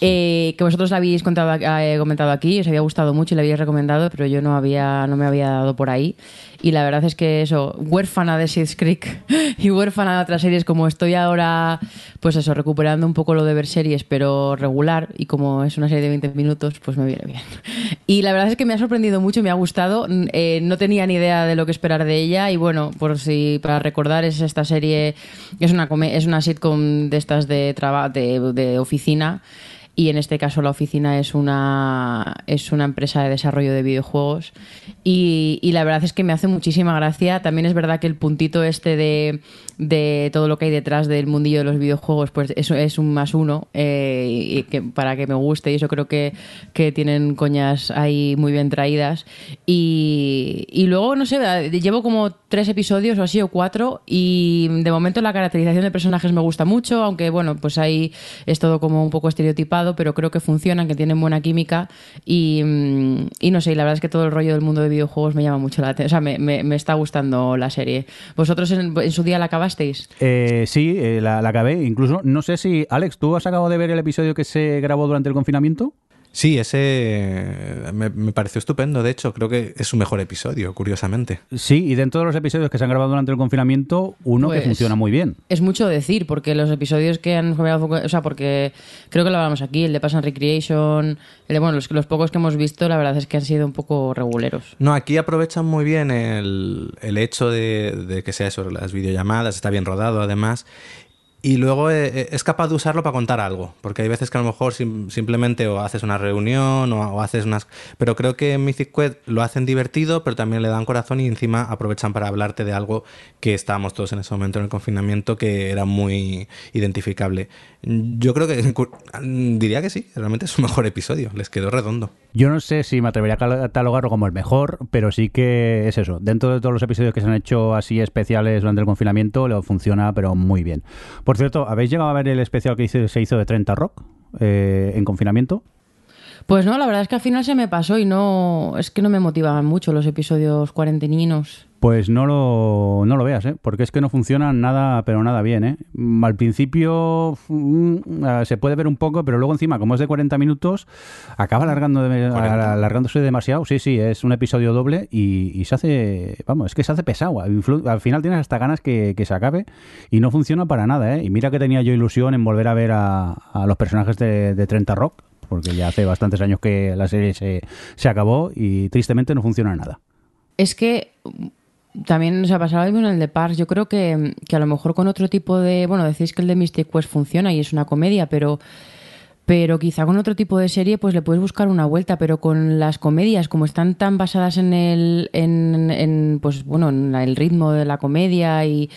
eh, que vosotros la habéis contado, eh, comentado aquí, os había gustado mucho y la habéis recomendado, pero yo no había, no me había dado por ahí. Y la verdad es que eso, huérfana de Seeds Creek <laughs> y huérfana de otras series, como estoy ahora, pues eso, recuperando un poco lo de ver series, pero regular, y como es una serie de 20 minutos, pues me viene bien. <laughs> Y la verdad es que me ha sorprendido mucho, me ha gustado. Eh, no tenía ni idea de lo que esperar de ella, y bueno, por si para recordar, es esta serie, es una, es una sitcom de estas de, traba, de, de oficina y en este caso la oficina es una, es una empresa de desarrollo de videojuegos y, y, la verdad es que me hace muchísima gracia. También es verdad que el puntito este de, de todo lo que hay detrás del mundillo de los videojuegos, pues eso es un más uno eh, y que, para que me guste y eso creo que, que tienen coñas ahí muy bien traídas. Y, y luego, no sé, llevo como tres episodios o así o cuatro y de momento la caracterización de personajes me gusta mucho, aunque bueno, pues ahí es todo como un poco estereotipado pero creo que funcionan, que tienen buena química y, y, no sé, la verdad es que todo el rollo del mundo de videojuegos me llama mucho la atención, o sea, me, me, está gustando la serie. ¿Vosotros en, en su día la Eh, sí, eh, la, la, acabé, incluso, no sé si, Alex, ¿tú has acabado de ver el episodio que se grabó durante el confinamiento? Sí, ese me, me, pareció estupendo. De hecho, creo que es su mejor episodio, curiosamente. Sí, y dentro de los episodios que se han grabado durante el confinamiento, uno pues, que funciona muy bien. Es mucho decir, porque los episodios que han o sea, porque creo que lo hablamos aquí, el de Pass and Recreation, el de, bueno, los, los pocos que hemos visto, la verdad es que han sido un poco reguleros. No, aquí aprovechan muy bien el, el hecho de, de que sea eso, las videollamadas, está bien rodado además. Y luego eh, es capaz de usarlo para contar algo, porque hay veces que a lo mejor sim simplemente o haces una reunión o, o, haces unas... Pero creo que en Mythic Quest lo hacen divertido, pero también le dan corazón y encima aprovechan para hablarte de algo que estábamos todos en ese momento en el confinamiento que era muy identificable. Yo creo que diría que sí, realmente es su mejor episodio, les quedó redondo. Yo no sé si me atrevería a catalogarlo como el mejor, pero sí que es eso. Dentro de todos los episodios que se han hecho así especiales durante el confinamiento, lo funciona, pero muy bien. Por cierto, ¿habéis llegado a ver el especial que se hizo de 30 Rock eh, en confinamiento? Pues no, la verdad es que al final se me pasó y no. Es que no me motivaban mucho los episodios cuarenteninos. Pues no lo, no lo veas, ¿eh? porque es que no funcionan nada, pero nada bien. ¿eh? Al principio mm, se puede ver un poco, pero luego encima, como es de 40 minutos, acaba alargando de, alargándose demasiado. Sí, sí, es un episodio doble y, y, se hace, vamos, es que se hace pesado. Al final tienes hasta ganas que, que, se acabe y no funciona para nada. ¿eh? Y mira que tenía yo ilusión en volver a ver a, a los personajes de, de 30 Rock, porque ya hace bastantes años que la serie se, se acabó y tristemente no funciona nada. Es que también se ha pasado mismo en el de Parks. Yo creo que, que a lo mejor con otro tipo de. Bueno, decís que el de Mystic Quest funciona y es una comedia, pero pero quizá con otro tipo de serie pues le puedes buscar una vuelta pero con las comedias como están tan basadas en el en, en, pues bueno en el ritmo de la comedia y,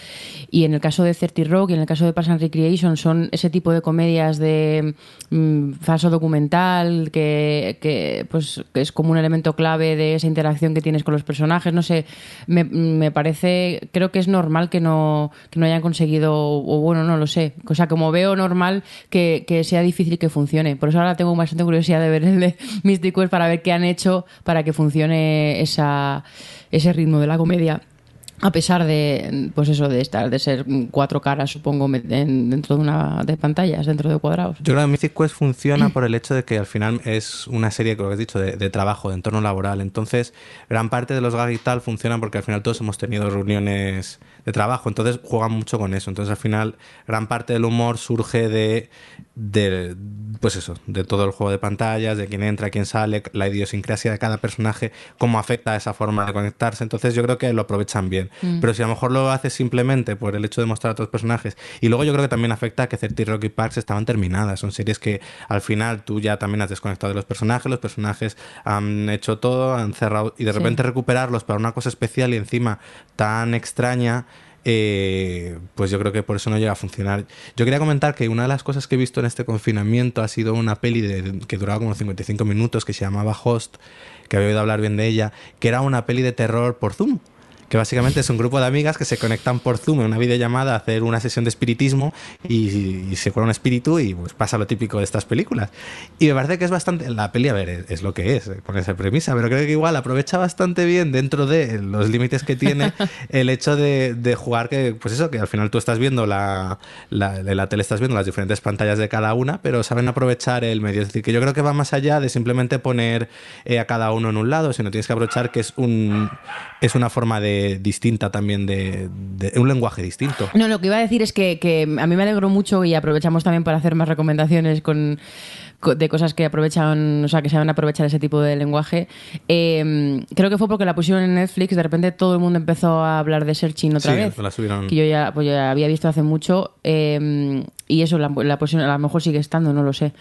y en el caso de 30 Rock y en el caso de Parks and Recreation son ese tipo de comedias de mm, falso documental que, que pues es como un elemento clave de esa interacción que tienes con los personajes. No sé me, me parece creo que es normal que no que no hayan conseguido o bueno no lo sé. O sea como veo normal que, que sea difícil que funcione por eso ahora tengo bastante curiosidad de ver el de Mystic Quest para ver qué han hecho para que funcione ese ritmo de la comedia a pesar de pues eso de estar de ser cuatro caras supongo en- dentro de una de pantallas dentro de cuadrados Yo creo que Mythic Quest funciona <clears throat> por el hecho de que al final es una serie, como has dicho, de, de trabajo, de entorno laboral. Entonces, gran parte de los gags y tal funcionan porque al final todos hemos tenido reuniones de trabajo, entonces juegan mucho con eso. Entonces, al final, gran parte del humor surge de, de pues eso, de todo el juego de pantallas, de quién entra, quién sale, la idiosincrasia de cada personaje, cómo afecta esa forma de conectarse. Entonces, yo creo que lo aprovechan bien. Pero si a lo mejor lo haces simplemente por el hecho de mostrar a otros personajes, y luego yo creo que también afecta a que 30 Rocky Parks estaban terminadas. Son series que al final tú ya también has desconectado de los personajes, los personajes han hecho todo, han cerrado, y de Sí. repente recuperarlos para una cosa especial y encima tan extraña. eh, pues yo creo que por eso no llega a funcionar. Yo quería comentar que una de las cosas que he visto en este confinamiento ha sido una peli de, que duraba como 55 minutos que se llamaba Host, que había oído hablar bien de ella, que era una peli de terror por Zoom. Que básicamente es un grupo de amigas que se conectan por Zoom en una videollamada a hacer una sesión de espiritismo y, y se cura un espíritu y pues pasa lo típico de estas películas. Y me parece que es bastante. La peli, a ver, es, es lo que es, con esa premisa, pero creo que igual aprovecha bastante bien dentro de los límites que tiene <laughs> el hecho de, de jugar que, pues eso, que al final tú estás viendo la, la, la tele, estás viendo las diferentes pantallas de cada una, pero saben aprovechar el medio. Es decir, que yo creo que va más allá de simplemente poner eh, a cada uno en un lado, sino tienes que aprovechar que es un es una forma de distinta también de, de un lenguaje distinto. No, lo que iba a decir es que, que a mí me alegro mucho y aprovechamos también para hacer más recomendaciones con, co- de cosas que aprovechan, o sea, que saben aprovechar ese tipo de lenguaje. Eh, creo que fue porque la pusieron en Netflix, de repente todo el mundo empezó a hablar de Searching otra Sí, vez. la subieron. Que yo ya, pues ya había visto hace mucho. eh, y eso, la, la pusieron- a lo mejor sigue estando, no lo sé.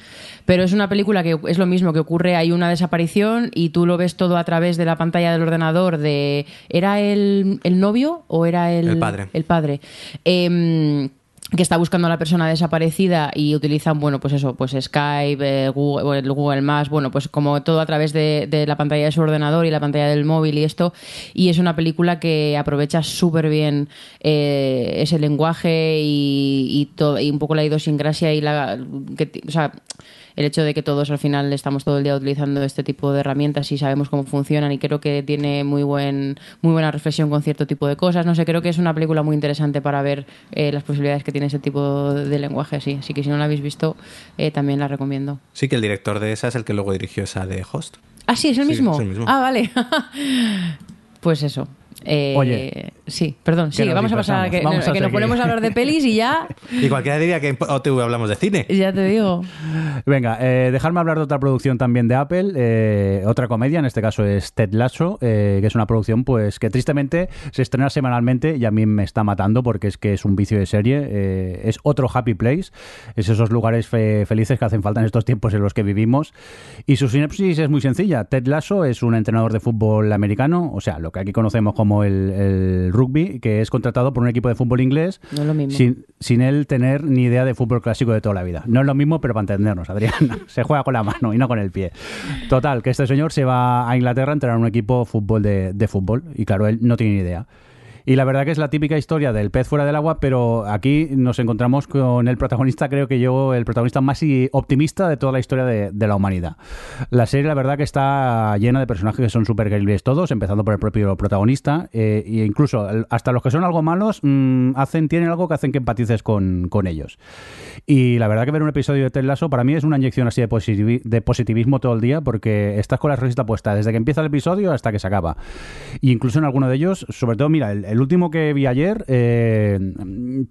Pero es una película que es lo mismo, que ocurre, hay una desaparición y tú lo ves todo a través de la pantalla del ordenador de... ¿Era el, el novio o era el... El padre. El padre. Em, que está buscando a la persona desaparecida y utilizan, bueno, pues eso, pues Skype, eh, Google, Google Maps, bueno, pues como todo a través de, de la pantalla de su ordenador y la pantalla del móvil y esto. Y es una película que aprovecha súper bien eh, ese lenguaje y, y, todo, y un poco la idiosincrasia y la... Que, o sea, el hecho de que todos al final estamos todo el día utilizando este tipo de herramientas y sabemos cómo funcionan y creo que tiene muy buen muy buena reflexión con cierto tipo de cosas no sé creo que es una película muy interesante para ver eh, las posibilidades que tiene ese tipo de lenguaje así así que si no la habéis visto eh, también la recomiendo Sí, que el director de esa es el que luego dirigió esa de Host. ah sí es el Sí, mismo es el mismo. ah vale <laughs> pues eso Eh, Oye. Sí perdón sí vamos a pasar a que. Vamos a que nos ponemos a hablar de pelis y ya <laughs> Y cualquiera diría que en OTV hablamos de cine. ya te digo Venga, eh, dejarme hablar de otra producción también de Apple, eh, otra comedia, en este caso es Ted Lasso, eh, que es una producción pues que tristemente se estrena semanalmente y a mí me está matando porque es que es un vicio de serie, eh, es otro happy place, es esos lugares fe- felices que hacen falta en estos tiempos en los que vivimos y su sinopsis es muy sencilla, Ted Lasso es un entrenador de fútbol americano, o sea, lo que aquí conocemos como el, el rugby, que es contratado por un equipo de fútbol inglés No es lo mismo. sin, sin él tener ni idea de fútbol clásico de toda la vida. No es lo mismo, pero para entendernos, Adrián. <laughs> Se juega con la mano y no con el pie. Total, que este señor se va a Inglaterra a entrenar un equipo fútbol de, de fútbol y claro, él no tiene ni idea. Y la verdad que es la típica historia del pez fuera del agua, pero aquí nos encontramos con el protagonista, creo que yo, el protagonista más optimista de toda la historia de, la humanidad. La serie, la verdad que está llena de personajes que son súper queribles todos, empezando por el propio protagonista, eh, e incluso hasta los que son algo malos, mm, hacen, tienen algo que hacen que empatices con, ellos. Y la verdad que ver un episodio de Ted Lasso para mí es una inyección así de, positivi- de positivismo todo el día, porque estás con la risita puesta desde que empieza el episodio hasta que se acaba. Y incluso en alguno de ellos, sobre todo, mira, el el último que vi ayer eh,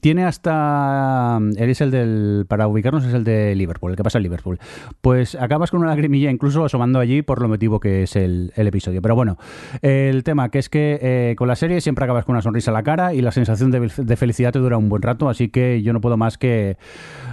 tiene hasta. Él es el del. Para ubicarnos, es el de Liverpool, el que pasa en Liverpool. Pues acabas con una lagrimilla, incluso asomando allí por lo motivo que es el, episodio. Pero bueno, el tema que es que eh, con la serie siempre acabas con una sonrisa en la cara y la sensación de felicidad te dura un buen rato. Así que yo no puedo más que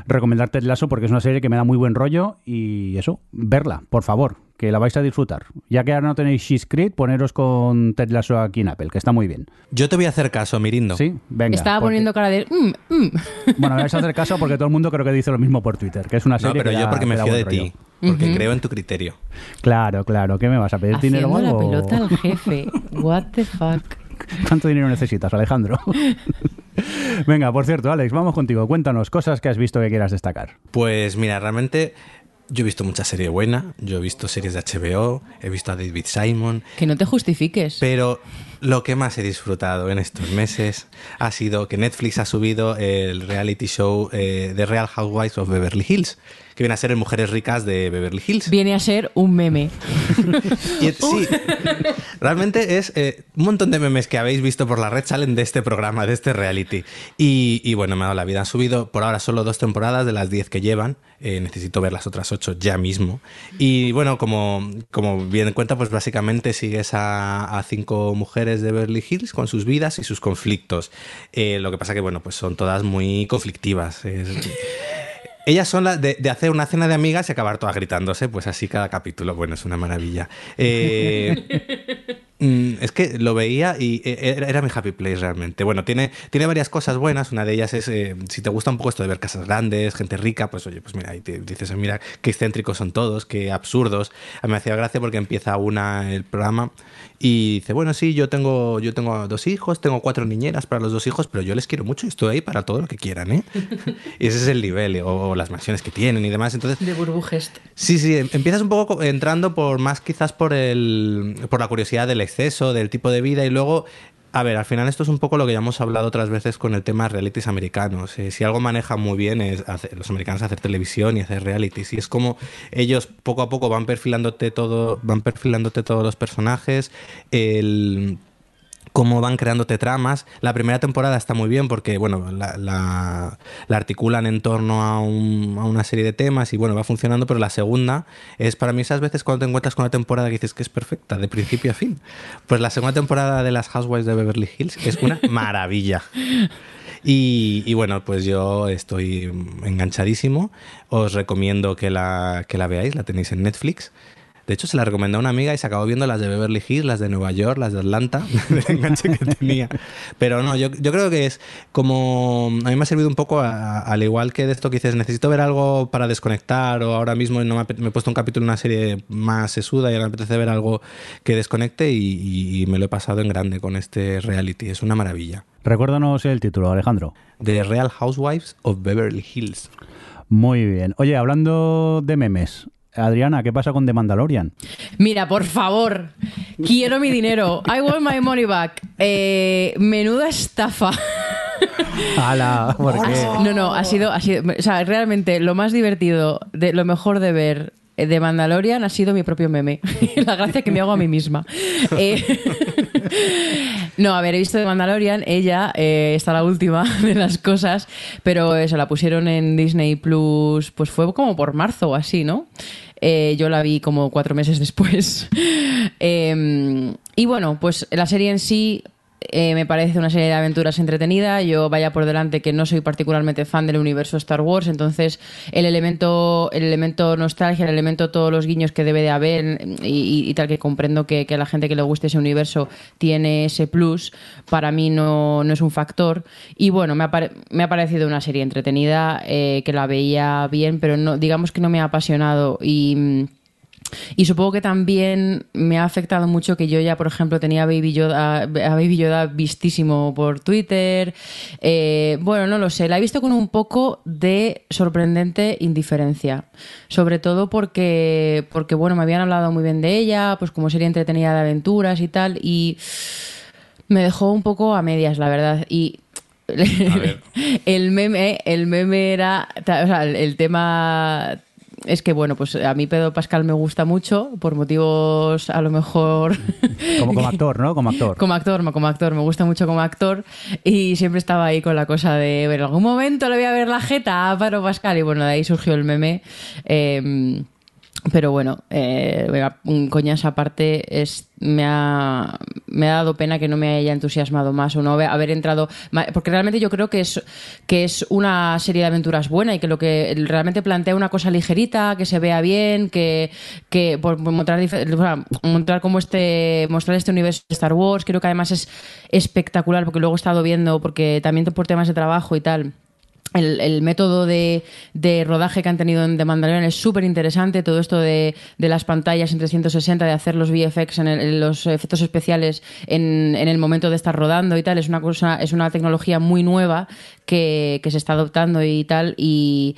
recomendarte el lazo porque es una serie que me da muy buen rollo y eso, verla, por favor, que la vais a disfrutar. Ya que ahora no tenéis Creed, poneros con Ted Lasso aquí en Apple, que está muy bien. Yo te voy a hacer caso, Mirindo. Sí, venga. Estaba porque- poniendo cara de... "Mm, mm". <laughs> Bueno, me vais a hacer caso porque todo el mundo creo que dice lo mismo por Twitter, que es una No, serie pero que yo da- porque me fío de ti. Porque creo en tu criterio. Claro, claro. ¿Qué me vas a pedir dinero Haciendo o la algo? pelota al jefe. What the fuck. <laughs> ¿Cuánto dinero necesitas, Alejandro? <laughs> Venga, por cierto, Alex, vamos contigo. Cuéntanos cosas que has visto que quieras destacar. Pues mira, realmente yo he visto mucha serie buena. Yo he visto series de HBO, he visto a David Simon. Que no te justifiques. Pero lo que más he disfrutado en estos meses ha sido que Netflix ha subido el reality show eh, de Real Housewives of Beverly Hills, que viene a ser el Mujeres Ricas de Beverly Hills. Viene a ser un meme. <laughs> Y, sí, realmente es eh, un montón de memes que habéis visto por la red salen de este programa, de este reality. Y, y bueno, me ha dado la vida. Han subido por ahora solo dos temporadas de las diez que llevan. Eh, necesito ver las otras ocho ya mismo. Y bueno, como, como bien cuenta, pues básicamente sigues a, a cinco mujeres de Beverly Hills con sus vidas y sus conflictos. Eh, lo que pasa que, bueno, pues son todas muy conflictivas. Es- ellas son las de, de hacer una cena de amigas y acabar todas gritándose, pues así cada capítulo. Bueno, es una maravilla. Eh, <laughs> mm, es que lo veía y eh, era, era mi happy place realmente. Bueno, tiene, tiene varias cosas buenas. Una de ellas es, eh, si te gusta un poco esto de ver casas grandes, gente rica, pues oye, pues mira, ahí te dices, mira, qué excéntricos son todos, qué absurdos. A mí me hacía gracia porque empieza una el programa y dice, bueno, sí, yo tengo, yo tengo dos hijos, tengo cuatro niñeras para los dos hijos, pero yo les quiero mucho y estoy ahí para todo lo que quieran, ¿eh? <laughs> y ese es el nivel, o, o las mansiones que tienen y demás. Entonces, De burbujest. Sí, sí, em- empiezas un poco co- entrando por más quizás por el por la curiosidad del exceso, del tipo de vida y luego a ver, al final esto es un poco lo que ya hemos hablado otras veces con el tema de realities americanos. Eh, si algo manejan muy bien es hacer- los americanos hacer televisión y hacer realities. Y es como ellos poco a poco van perfilándote todo, van perfilándote todos los personajes. El cómo van creándote tramas. La primera temporada está muy bien porque, bueno, la, la- la articulan en torno a, un- a una serie de temas y, bueno, va funcionando, pero la segunda es para mí esas veces cuando te encuentras con una temporada que dices que es perfecta, de principio a fin. Pues la segunda temporada de las Housewives de Beverly Hills es una <laughs> maravilla. Y, y bueno, pues yo estoy enganchadísimo. Os recomiendo que la, que la veáis, la tenéis en Netflix. De hecho, se la recomendó a una amiga y se acabó viendo las de Beverly Hills, las de Nueva York, las de Atlanta, <laughs> del enganche que tenía. Pero no, yo, yo creo que es como. A mí me ha servido un poco, a- al igual que de esto que dices, necesito ver algo para desconectar, o ahora mismo no me, he puesto un capítulo en una serie más sesuda y ahora me apetece ver algo que desconecte y, y- y me lo he pasado en grande con este reality. Es una maravilla. Recuérdanos el título, Alejandro. The Real Housewives of Beverly Hills. Muy bien. Oye, hablando de memes, Adriana, ¿qué pasa con The Mandalorian? Mira, por favor, quiero mi dinero. I want my money back. Eh, menuda estafa. ¡Hala! ¿Por qué? No, no, ha sido, ha sido, o sea, realmente lo más divertido, de, lo mejor de ver eh, de Mandalorian ha sido mi propio meme. <laughs> La gracia que me hago a mí misma. Eh, <laughs> no, a ver, he visto de Mandalorian, ella eh, está la última <laughs> de las cosas, pero eso, la pusieron en Disney Plus, pues fue como por marzo o así, ¿no? Eh, yo la vi como cuatro meses después. <laughs> Eh, y bueno, pues la serie en sí eh, me parece una serie de aventuras entretenida. Yo vaya por delante que no soy particularmente fan del universo Star Wars, entonces el elemento, el elemento nostalgia, el elemento todos los guiños que debe de haber y, tal que comprendo que, la gente que le guste ese universo tiene ese plus, para mí no, no es un factor. Y bueno, me ha, me ha parecido una serie entretenida, eh, que la veía bien, pero no, digamos que no me ha apasionado y... y supongo que también me ha afectado mucho que yo ya, por ejemplo, tenía a Baby Yoda, a Baby Yoda vistísimo por Twitter. Eh, bueno, no lo sé. La he visto con un poco de sorprendente indiferencia. Sobre todo porque, porque, bueno, me habían hablado muy bien de ella, pues como sería entretenida de aventuras y tal. Y me dejó un poco a medias, la verdad. Y <laughs> el meme, el meme era, o sea, el tema es que, bueno, pues a mí Pedro Pascal me gusta mucho por motivos a lo mejor... <laughs> Como, como actor, ¿no? Como actor. Como actor, como actor, me gusta mucho como actor y siempre estaba ahí con la cosa de, en algún momento le voy a ver la jeta a Pedro Pascal y bueno, de ahí surgió el meme. Eh, pero bueno, eh, coñas aparte, es, me, ha, me ha dado pena que no me haya entusiasmado más o no haber- entrado. Porque realmente yo creo que es, que es una serie de aventuras buena y que lo que realmente plantea una cosa ligerita, que se vea bien, que, que por, mostrar, mostrar cómo este, mostrar este universo de Star Wars, creo que además es espectacular porque luego he estado viendo, porque también por temas de trabajo y tal. El, el método de, de rodaje que han tenido en The Mandalorian es súper interesante. Todo esto de, de las pantallas en 360, de hacer los VFX, en, el- los efectos especiales en, en el momento de estar rodando y tal, es una cosa, es una tecnología muy nueva que, que se está adoptando y tal. Y,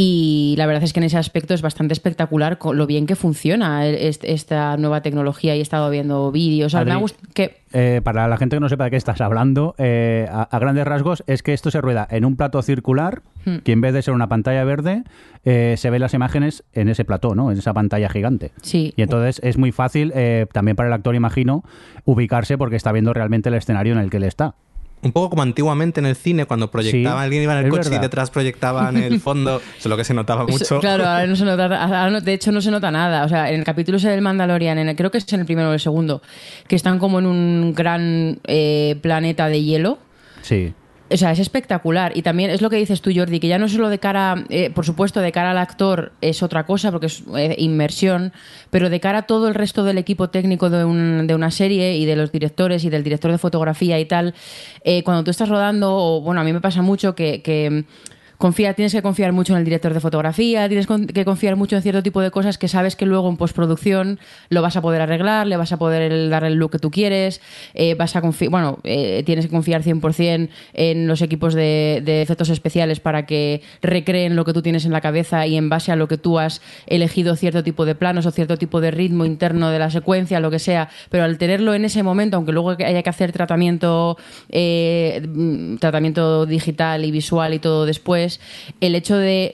y la verdad es que en ese aspecto es bastante espectacular lo bien que funciona est- esta nueva tecnología. Y he estado viendo vídeos. Me que eh, para la gente que no sepa de qué estás hablando, eh, a, a grandes rasgos es que esto se rueda en un plato circular Hmm. que en vez de ser una pantalla verde, eh, se ven las imágenes en ese plató, ¿no? En esa pantalla gigante. Sí. Y entonces es muy fácil, eh, también para el actor, imagino, ubicarse porque está viendo realmente el escenario en el que él está. Un poco como antiguamente en el cine, cuando proyectaban, Sí, alguien iba en el coche y detrás proyectaban el <laughs> fondo, solo que se notaba mucho. Claro, ahora no se nota, ahora no- de hecho no se nota nada. O sea, en el capítulo ese del Mandalorian, en el- creo que es en el primero o el segundo, que están como en un gran eh, planeta de hielo. Sí. O sea, es espectacular. Y también es lo que dices tú, Jordi, que ya no solo de cara, eh, por supuesto, de cara al actor es otra cosa, porque es eh, inmersión, pero de cara a todo el resto del equipo técnico de, un- de una serie y de los directores y del director de fotografía y tal, eh, cuando tú estás rodando, o bueno, a mí me pasa mucho que. que confía, tienes que confiar mucho en el director de fotografía, tienes que confiar mucho en cierto tipo de cosas que sabes que luego en postproducción lo vas a poder arreglar, le vas a poder dar el look que tú quieres, eh, vas a confiar, bueno, eh, tienes que confiar 100% en los equipos de, de efectos especiales para que recreen lo que tú tienes en la cabeza y en base a lo que tú has elegido cierto tipo de planos o cierto tipo de ritmo interno de la secuencia, lo que sea, pero al tenerlo en ese momento, aunque luego haya que hacer tratamiento, eh, mm, tratamiento digital y visual y todo después, el hecho de,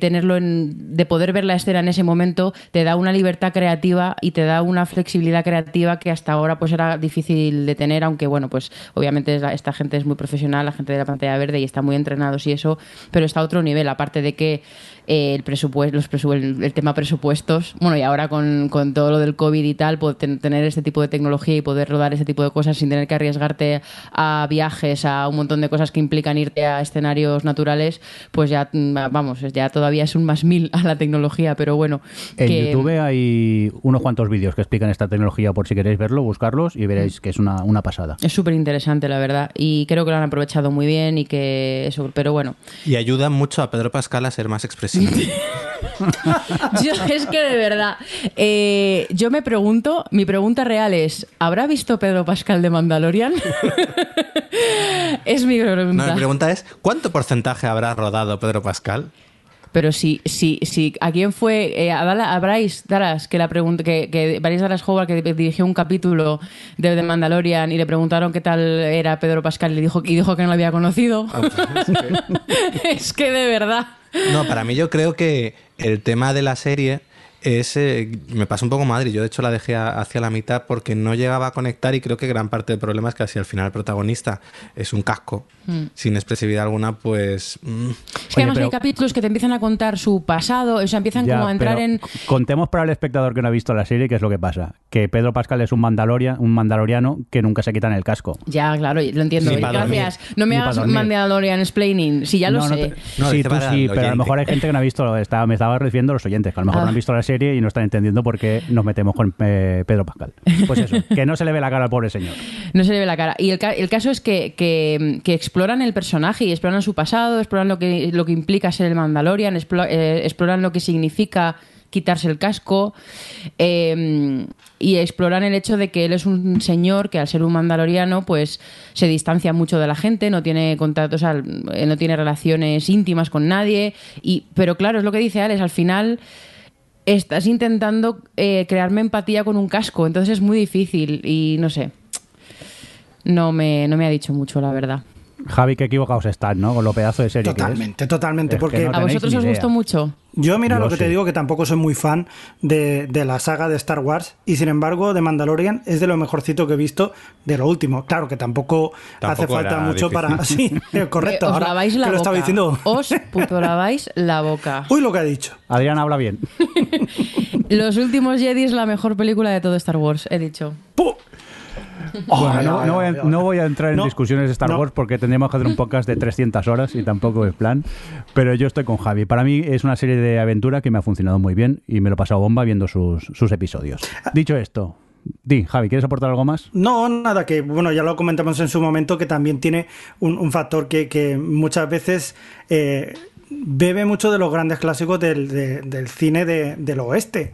tenerlo en, de poder ver la escena en ese momento te da una libertad creativa y te da una flexibilidad creativa que hasta ahora pues era difícil de tener, aunque bueno, pues obviamente esta gente es muy profesional, la gente de la pantalla verde y está muy entrenados y eso, pero está a otro nivel, aparte de que eh, el presupuesto, los presu- el, el tema presupuestos, bueno, y ahora con, con todo lo del COVID y tal, poder ten- tener este tipo de tecnología y poder rodar este tipo de cosas sin tener que arriesgarte a viajes, a un montón de cosas que implican irte a escenarios naturales, pues ya, mm, vamos, ya todavía es un más mil a la tecnología, pero bueno. En que- YouTube hay unos cuantos vídeos que explican esta tecnología por si queréis verlo, buscarlos y veréis que es una, una pasada. Es súper interesante, la verdad, y creo que lo han aprovechado muy bien y que eso, pero bueno. Y ayuda mucho a Pedro Pascal a ser más expresivo. <laughs> Yo, es que de verdad, eh, yo me pregunto, mi pregunta real es, ¿habrá visto Pedro Pascal de Mandalorian? <laughs> es mi No, pregunta. mi pregunta es, ¿cuánto porcentaje habrá rodado Pedro Pascal? Pero si, si, si, ¿a quién fue? Eh, a, Bryce Dallas, que la pregunta, que, que Bryce Dallas Howard, que dirigió un capítulo de The Mandalorian y le preguntaron qué tal era Pedro Pascal y, dijo, y dijo que no lo había conocido. <laughs> es que de verdad. No, para mí yo creo que el tema de la serie es... eh, me pasa un poco madre. Yo de hecho la dejé a- hacia la mitad porque no llegaba a conectar y creo que gran parte del problema es que si al final el protagonista es un casco sin expresividad alguna, pues... mm, Es que Oye, además pero- hay capítulos que te empiezan a contar su pasado, o sea, empiezan Ya, como a entrar en... Contemos para el espectador que no ha visto la serie qué es lo que pasa. Que Pedro Pascal es un, mandalorian, un mandaloriano que nunca se quita en el casco. Ya, claro, lo entiendo. Gracias. No me hagas. Mandalorian explaining. Si ya lo No, no sé. te- No, sí, tú sí, pero a lo mejor hay gente que no ha visto, estaba, me estaba refiriendo a los oyentes, que a lo mejor Ah. no han visto la serie y no están entendiendo por qué nos metemos con eh, Pedro Pascal. Pues eso, <laughs> que no se le ve la cara al pobre señor. No se le ve la cara. Y el, ca- el caso es que, que- que exploran el personaje y exploran su pasado, exploran lo que, lo que implica ser el Mandalorian, explo- eh, exploran lo que significa quitarse el casco eh, y exploran el hecho de que él es un señor que al ser un mandaloriano pues se distancia mucho de la gente, no tiene contactos, o sea, él no tiene relaciones íntimas con nadie y pero claro, es lo que dice Alex, al final estás intentando eh, crearme empatía con un casco, entonces es muy difícil y no sé. No me, no me ha dicho mucho, la verdad. Javi, qué equivocados están, ¿no? Con lo pedazo de serie que es. Totalmente, totalmente. Que Porque no ¿A vosotros os gustó mucho? yo, mira, Yo lo que te digo, que tampoco soy muy fan de, de la saga de Star Wars. Y sin embargo, de Mandalorian es de lo mejorcito que he visto de lo último. Claro que tampoco, hace falta mucho difícil. para. <laughs> Sí, <laughs> correcto. Os ahora laváis la que lo boca. estaba diciendo. Os <laughs> puto laváis la boca. Uy, lo que ha dicho. Adrián habla bien. Los últimos Jedi es la mejor película de todo Star Wars, he dicho. ¡Puh! Bueno, no, no voy a, ay, ay. no voy a entrar en No, discusiones de Star. Wars porque tendríamos que hacer un podcast de 300 horas y tampoco es plan. Pero yo estoy con Javi. Para mí es una serie de aventura que me ha funcionado muy bien y me lo he pasado bomba viendo sus, sus episodios. Dicho esto, di, Javi, ¿quieres aportar algo más? No, nada, que bueno, ya lo comentamos en su momento, que también tiene un, un factor que, que muchas veces eh, bebe mucho de los grandes clásicos del, de- del cine de- del oeste.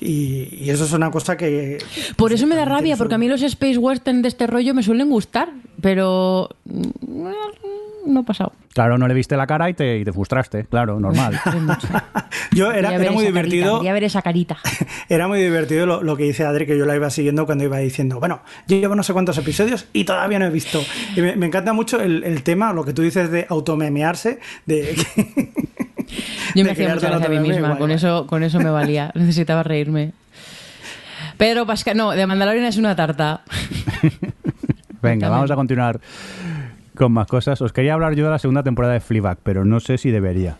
Y, y eso es una cosa que... Por eso me da rabia, porque a mí los space western de este rollo me suelen gustar, pero no ha pasado. Claro, no le viste la cara y te, y te frustraste. Claro, normal. <laughs> <laughs> Yo era, muy carita, divertido. quería ver esa carita. <laughs> Era muy divertido lo, lo que dice Adri, que yo la iba siguiendo cuando iba diciendo, bueno, yo llevo no sé cuántos episodios y todavía no he visto. Y me, me encanta mucho el, el tema, lo que tú dices de automemearse, de... Yo de me hacía crearte mucha la gracia a mí misma, con eso, con eso me valía, necesitaba reírme. Pedro Pascal, no, de Mandalorian es una tarta. Venga, vamos a continuar con más cosas. Os quería hablar yo de la segunda temporada de Fleabag, pero no sé si debería.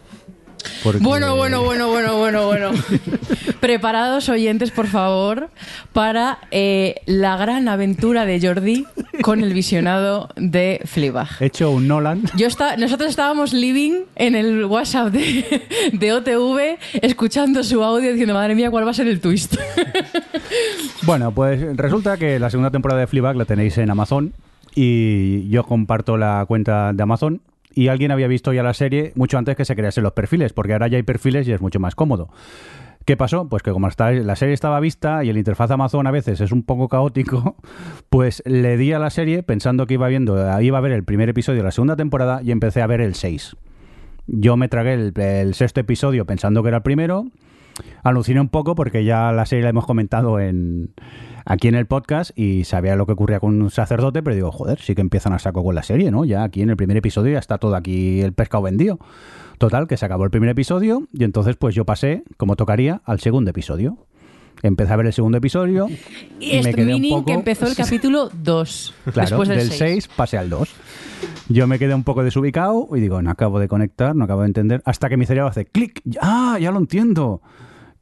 Porque- Bueno, bueno, bueno, bueno, bueno, bueno. <laughs> Preparados oyentes, por favor, para eh, la gran aventura de Jordi con el visionado de Fleabag. He hecho un Nolan. Yo está, nosotros estábamos living en el WhatsApp de, de OTV escuchando su audio diciendo, madre mía, ¿cuál va a ser el twist? Bueno, pues resulta que la segunda temporada de Fleabag la tenéis en Amazon y yo comparto la cuenta de Amazon y alguien había visto ya la serie mucho antes que se creasen los perfiles, porque ahora ya hay perfiles y es mucho más cómodo. ¿Qué pasó? Pues que como la serie estaba vista y el interfaz Amazon a veces es un poco caótico, <laughs> pues le di a la serie pensando que iba viendo, iba a ver el primer episodio de la segunda temporada y empecé a ver el 6. Yo me tragué el, el sexto episodio pensando que era el primero. Aluciné un poco porque ya la serie la hemos comentado en aquí en el podcast y sabía lo que ocurría con un sacerdote, pero digo, joder, sí que empiezan a saco con la serie, ¿no? Ya aquí en el primer episodio ya está todo aquí el pescado vendido. Total, que se acabó el primer episodio y entonces pues yo pasé, como tocaría, al segundo episodio. Empecé a ver el segundo episodio <laughs> Y me este quedé un poco... que empezó el <laughs> capítulo 2. Claro, después del del 6. 6 pasé al 2. Yo me quedé un poco desubicado y digo, no acabo de conectar, no acabo de entender, hasta que mi cerebro hace clic. Ah, ya lo entiendo.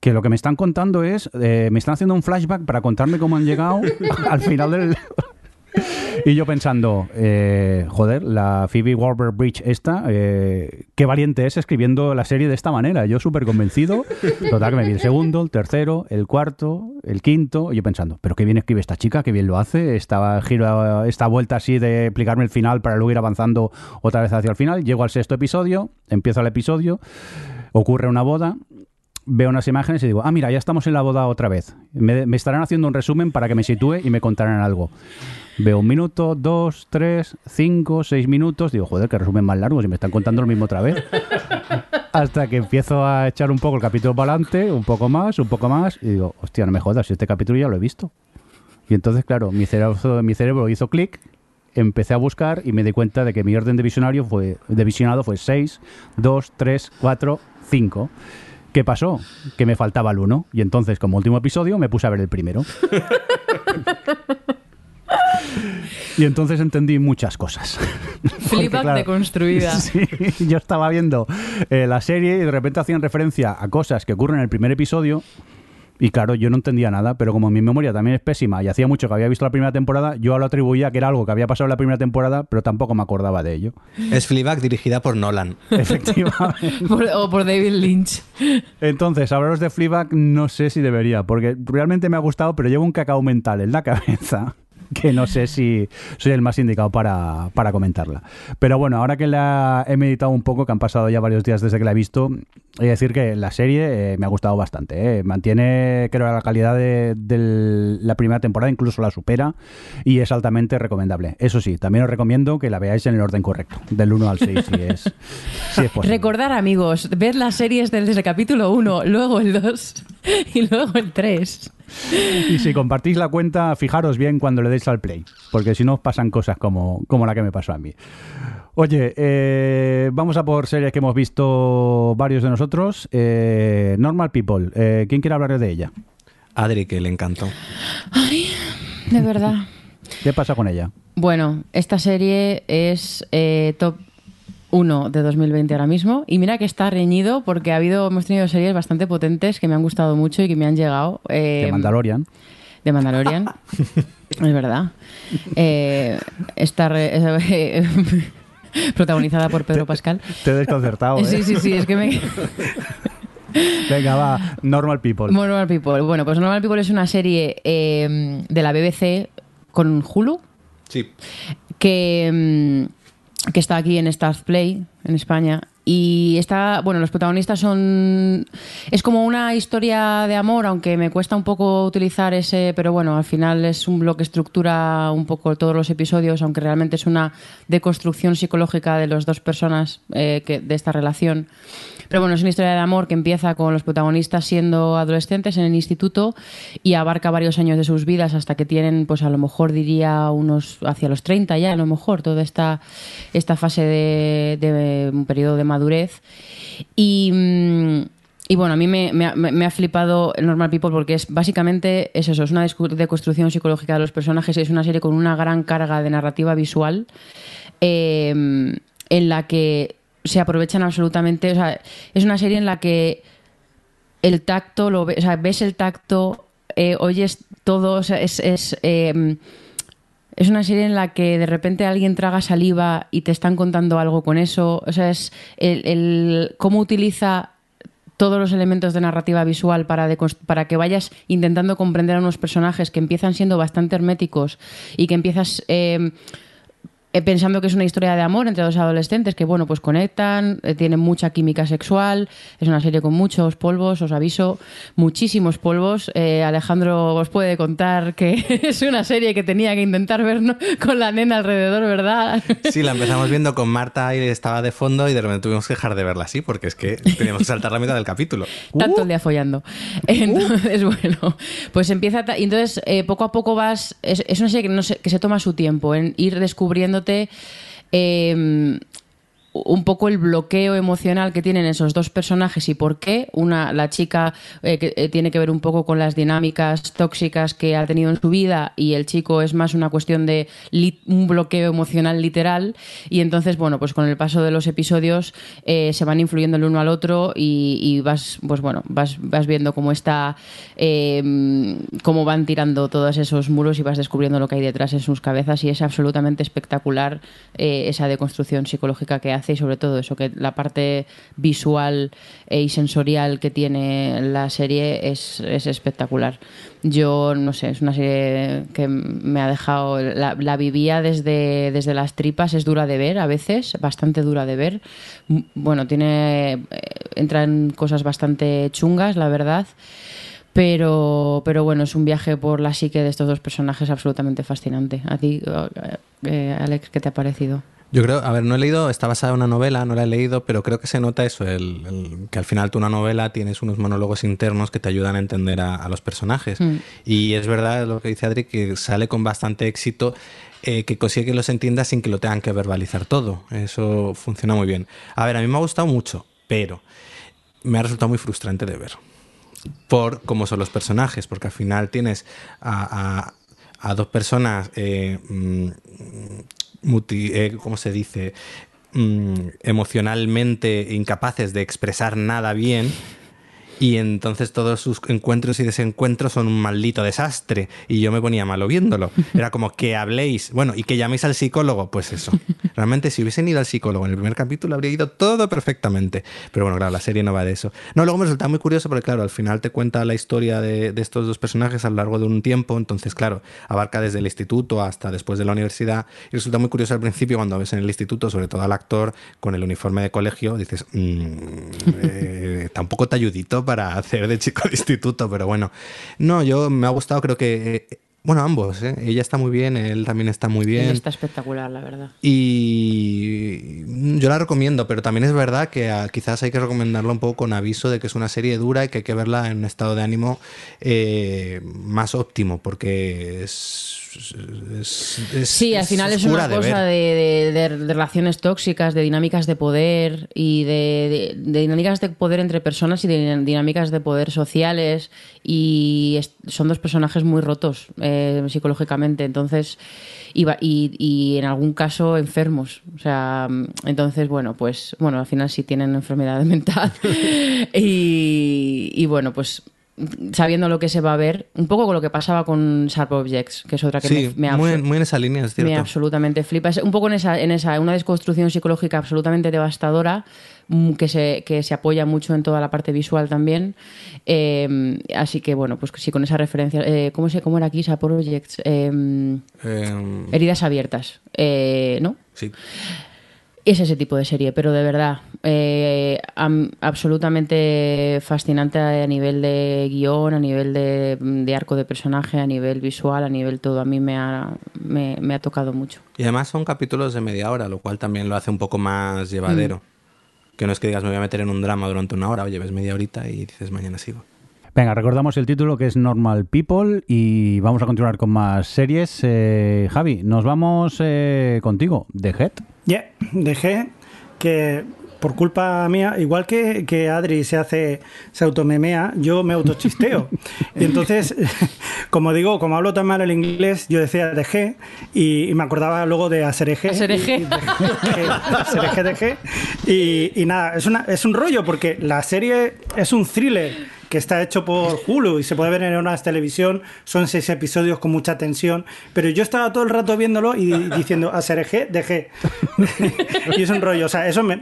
Que lo que me están contando es, eh, me están haciendo un flashback para contarme cómo han llegado <laughs> al final del... <laughs> Y yo pensando, eh, joder, la Phoebe Waller-Bridge esta, eh, qué valiente es escribiendo la serie de esta manera. Yo súper convencido. Total, que me vi el segundo, el tercero, el cuarto, el quinto. Y yo pensando, pero qué bien escribe esta chica, qué bien lo hace. Esta, giro, esta vuelta así de explicarme el final para luego ir avanzando otra vez hacia el final. Llego al sexto episodio, empiezo el episodio, ocurre una boda veo unas imágenes y digo, ah, mira, ya estamos en la boda otra vez. Me, me estarán haciendo un resumen para que me sitúe y me contarán algo. Veo un minuto, dos, tres, cinco, seis minutos. Digo, joder, que resumen más largos y me están contando lo mismo otra vez. <laughs> Hasta que empiezo a echar un poco el capítulo para adelante, un poco más, un poco más. Y digo, hostia, no me jodas, si este capítulo ya lo he visto. Y entonces, claro, mi cerebro, mi cerebro hizo clic, empecé a buscar y me di cuenta de que mi orden de visionario fue, de visionado fue 6, 2, 3, 4, 5. ¿Qué pasó? Que me faltaba el 1. Y entonces, como último episodio, me puse a ver el primero. <laughs> y entonces entendí muchas cosas. Fleabag claro, deconstruida. <laughs> Sí, yo estaba viendo eh, la serie y de repente hacían referencia a cosas que ocurren en el primer episodio. Y claro, yo no entendía nada, pero como mi memoria también es pésima y hacía mucho que había visto la primera temporada, yo lo atribuía que era algo que había pasado en la primera temporada, pero tampoco me acordaba de ello. Es Fleabag dirigida por Nolan. <laughs> Efectivamente. <laughs> Por- o por David Lynch. Entonces, hablaros de Fleabag no sé si debería, porque realmente me ha gustado, pero llevo un cacao mental en la cabeza <laughs> que no sé si soy el más indicado para, para comentarla. Pero bueno, ahora que la he meditado un poco, que han pasado ya varios días desde que la he visto, he de decir que la serie eh, me ha gustado bastante. eh. Mantiene, creo, la calidad de, de la primera temporada, incluso la supera, y es altamente recomendable. Eso sí, también os recomiendo que la veáis en el orden correcto, del 1 al 6, si <laughs> es, si es posible. Recordar, amigos, ver las series desde el capítulo 1, luego el 2. <laughs> y luego el 3. Y si compartís la cuenta, fijaros bien cuando le deis al play, porque si no os pasan cosas como, como la que me pasó a mí. Oye, eh, vamos a por series que hemos visto varios de nosotros. Eh, Normal People, eh, ¿quién quiere hablar de ella? Adri, que le encantó. Ay, de verdad. <laughs> ¿Qué pasa con ella? Bueno, esta serie es eh, top 1 de 2020 ahora mismo. Y mira que está reñido porque ha habido, hemos tenido series bastante potentes que me han gustado mucho y que me han llegado. eh, De Mandalorian. de Mandalorian. <laughs> es verdad. Eh, está re- eh, <laughs> protagonizada por Pedro Pascal. Te he desconcertado. ¿eh? Sí, sí, sí, es que me... <laughs> Venga, va. Normal People. Normal People. Bueno, pues Normal People es una serie eh, de la BBC con Hulu Sí. que, mm, que está aquí en Stars Play, en España. Y está, bueno, los protagonistas son. Es como una historia de amor, aunque me cuesta un poco utilizar ese, pero bueno, al final es un bloque estructura un poco todos los episodios, aunque realmente es una deconstrucción psicológica de las dos personas eh, que, de esta relación. Pero bueno, es una historia de amor que empieza con los protagonistas siendo adolescentes en el instituto y abarca varios años de sus vidas hasta que tienen, pues a lo mejor diría unos hacia los 30 ya, a lo mejor, toda esta, esta fase de, un periodo de madurez. Y. mm, y bueno, a mí me, ha- flipado Normal People porque es básicamente es eso, es una deconstrucción psicológica de los personajes, es una serie con una gran carga de narrativa visual eh, en la que se aprovechan absolutamente, o sea, es una serie en la que el tacto, lo ve- o sea, ves el tacto, eh, oyes todo, o sea, es... es eh, es una serie en la que de repente alguien traga saliva y te están contando algo con eso. O sea, es el, cómo utiliza todos los elementos de narrativa visual para, para que vayas intentando comprender a unos personajes que empiezan siendo bastante herméticos y que empiezas eh, pensando que es una historia de amor entre dos adolescentes que, bueno, pues conectan, eh, tienen mucha química sexual, es una serie con muchos polvos, os aviso, muchísimos polvos. Eh, Alejandro os puede contar que <laughs> es una serie que tenía que intentar ver ¿no? con la nena alrededor, ¿verdad? Sí, la empezamos viendo con Marta y estaba de fondo y de repente tuvimos que dejar de verla así porque es que teníamos que saltar la mitad del capítulo. Tanto el día follando. Entonces, <laughs> bueno, pues empieza. Y entonces, eh, poco a poco vas. Es, es una serie que, no se, que se toma su tiempo en ir descubriéndote. eh, un poco el bloqueo emocional que tienen esos dos personajes y por qué. Una, la chica eh, eh, tiene que ver un poco con las dinámicas tóxicas que ha tenido en su vida y el chico es más una cuestión de un bloqueo emocional literal. Y entonces, bueno, pues con el paso de los episodios eh, se van influyendo el uno al otro y, y vas, pues bueno, vas, vas viendo cómo está, eh, cómo van tirando todos esos muros y vas descubriendo lo que hay detrás en sus cabezas y es absolutamente espectacular esa deconstrucción psicológica que hace y sobre todo eso, que la parte visual y sensorial que tiene la serie es, es espectacular. Yo, no sé, es una serie que me ha dejado, la, vivía desde, desde las tripas, es dura de ver a veces, bastante dura de ver. Bueno, tiene, eh, entra en cosas bastante chungas, la verdad. Pero, pero bueno, es un viaje por la psique de estos dos personajes absolutamente fascinante. ¿A ti, eh, Alex, qué te ha parecido? Yo creo, a ver, no he leído, está basada en una novela, no la he leído, pero creo que se nota eso, el, el- que al final tú una novela tienes unos monólogos internos que te ayudan a entender a, a los personajes. Mm. Y es verdad lo que dice Adri, que sale con bastante éxito, eh, que consigue que los entiendas sin que lo tengan que verbalizar todo. Eso funciona muy bien. A ver, a mí me ha gustado mucho, pero me ha resultado muy frustrante de ver. Por cómo son los personajes, porque al final tienes a, a- a dos personas, eh, muti- eh, ¿cómo se dice? Mm, emocionalmente incapaces de expresar nada bien. Y entonces todos sus encuentros y desencuentros son un maldito desastre. Y yo me ponía malo viéndolo. <laughs> Era como que habléis, bueno, y que llaméis al psicólogo. Pues eso. Realmente, si hubiesen ido al psicólogo en el primer capítulo, habría ido todo perfectamente. Pero bueno, claro, la serie no va de eso. No, luego me resulta muy curioso porque, claro, al final te cuenta la historia de, de estos dos personajes a lo largo de un tiempo. Entonces, claro, abarca desde el instituto hasta después de la universidad. Y resulta muy curioso al principio cuando ves en el instituto, sobre todo al actor con el uniforme de colegio, dices, "Mm, <laughs> eh, está un poco talludito para hacer de chico de instituto, pero bueno. No, yo me ha gustado, creo que eh, Bueno, ambos, ¿eh? Ella está muy bien, él también está muy bien. Está espectacular, la verdad. Y yo la recomiendo, pero también es verdad que ah, quizás hay que recomendarla un poco con aviso de que es una serie dura y que hay que verla en un estado de ánimo eh, más óptimo, porque es. Es- es- Sí, al final es una cosa de, de- de relaciones tóxicas, de dinámicas de poder y de, dinámicas de poder entre personas y de dinámicas de poder sociales. Y son dos personajes muy rotos eh, psicológicamente, entonces, y, y, y en algún caso enfermos. O sea, entonces, bueno, pues, bueno, al final sí tienen enfermedad <laughs> mental. <laughs> y, y bueno, pues sabiendo lo que se va a ver, un poco con lo que pasaba con Sharp Objects, que es otra que Sí, me, me muy, muy en esa línea, es me cierto. absolutamente flipa. Es un poco en esa, en esa, una desconstrucción psicológica absolutamente devastadora mm, que se, que se apoya mucho en toda la parte visual también. Eh, así que bueno, pues sí, con esa referencia. Eh, ¿cómo, se, ¿Cómo era aquí? Sharp Objects. Eh, Eh, heridas abiertas. Eh, ¿No? sí. Es ese tipo de serie, pero de verdad, eh, am- absolutamente fascinante a nivel de guion, a nivel de, de arco de personaje, a nivel visual, a nivel todo. A mí me ha, me, me ha tocado mucho. Y además son capítulos de media hora, lo cual también lo hace un poco más llevadero. Mm. Que no es que digas me voy a meter en un drama durante una hora, oye, ves media horita y dices mañana sigo. Venga, recordamos el título que es Normal People y vamos a continuar con más series. Eh, Javi, nos vamos eh, contigo, The Head. Ya, dejé que por culpa mía, igual que, que Adri se hace, se automemea, yo me autochisteo. <laughs> Y entonces, <laughs> como digo, como hablo tan mal el inglés, yo decía dejé y, y me acordaba luego de Asereje. Asereje. Asereje, dejé. Y, y nada, es, una, es un rollo porque la serie es un thriller que está hecho por Hulu y se puede ver en una televisión. Son seis episodios con mucha tensión. Pero yo estaba todo el rato viéndolo y diciendo Asereje, dejé. <laughs> y es un rollo. O sea, eso me.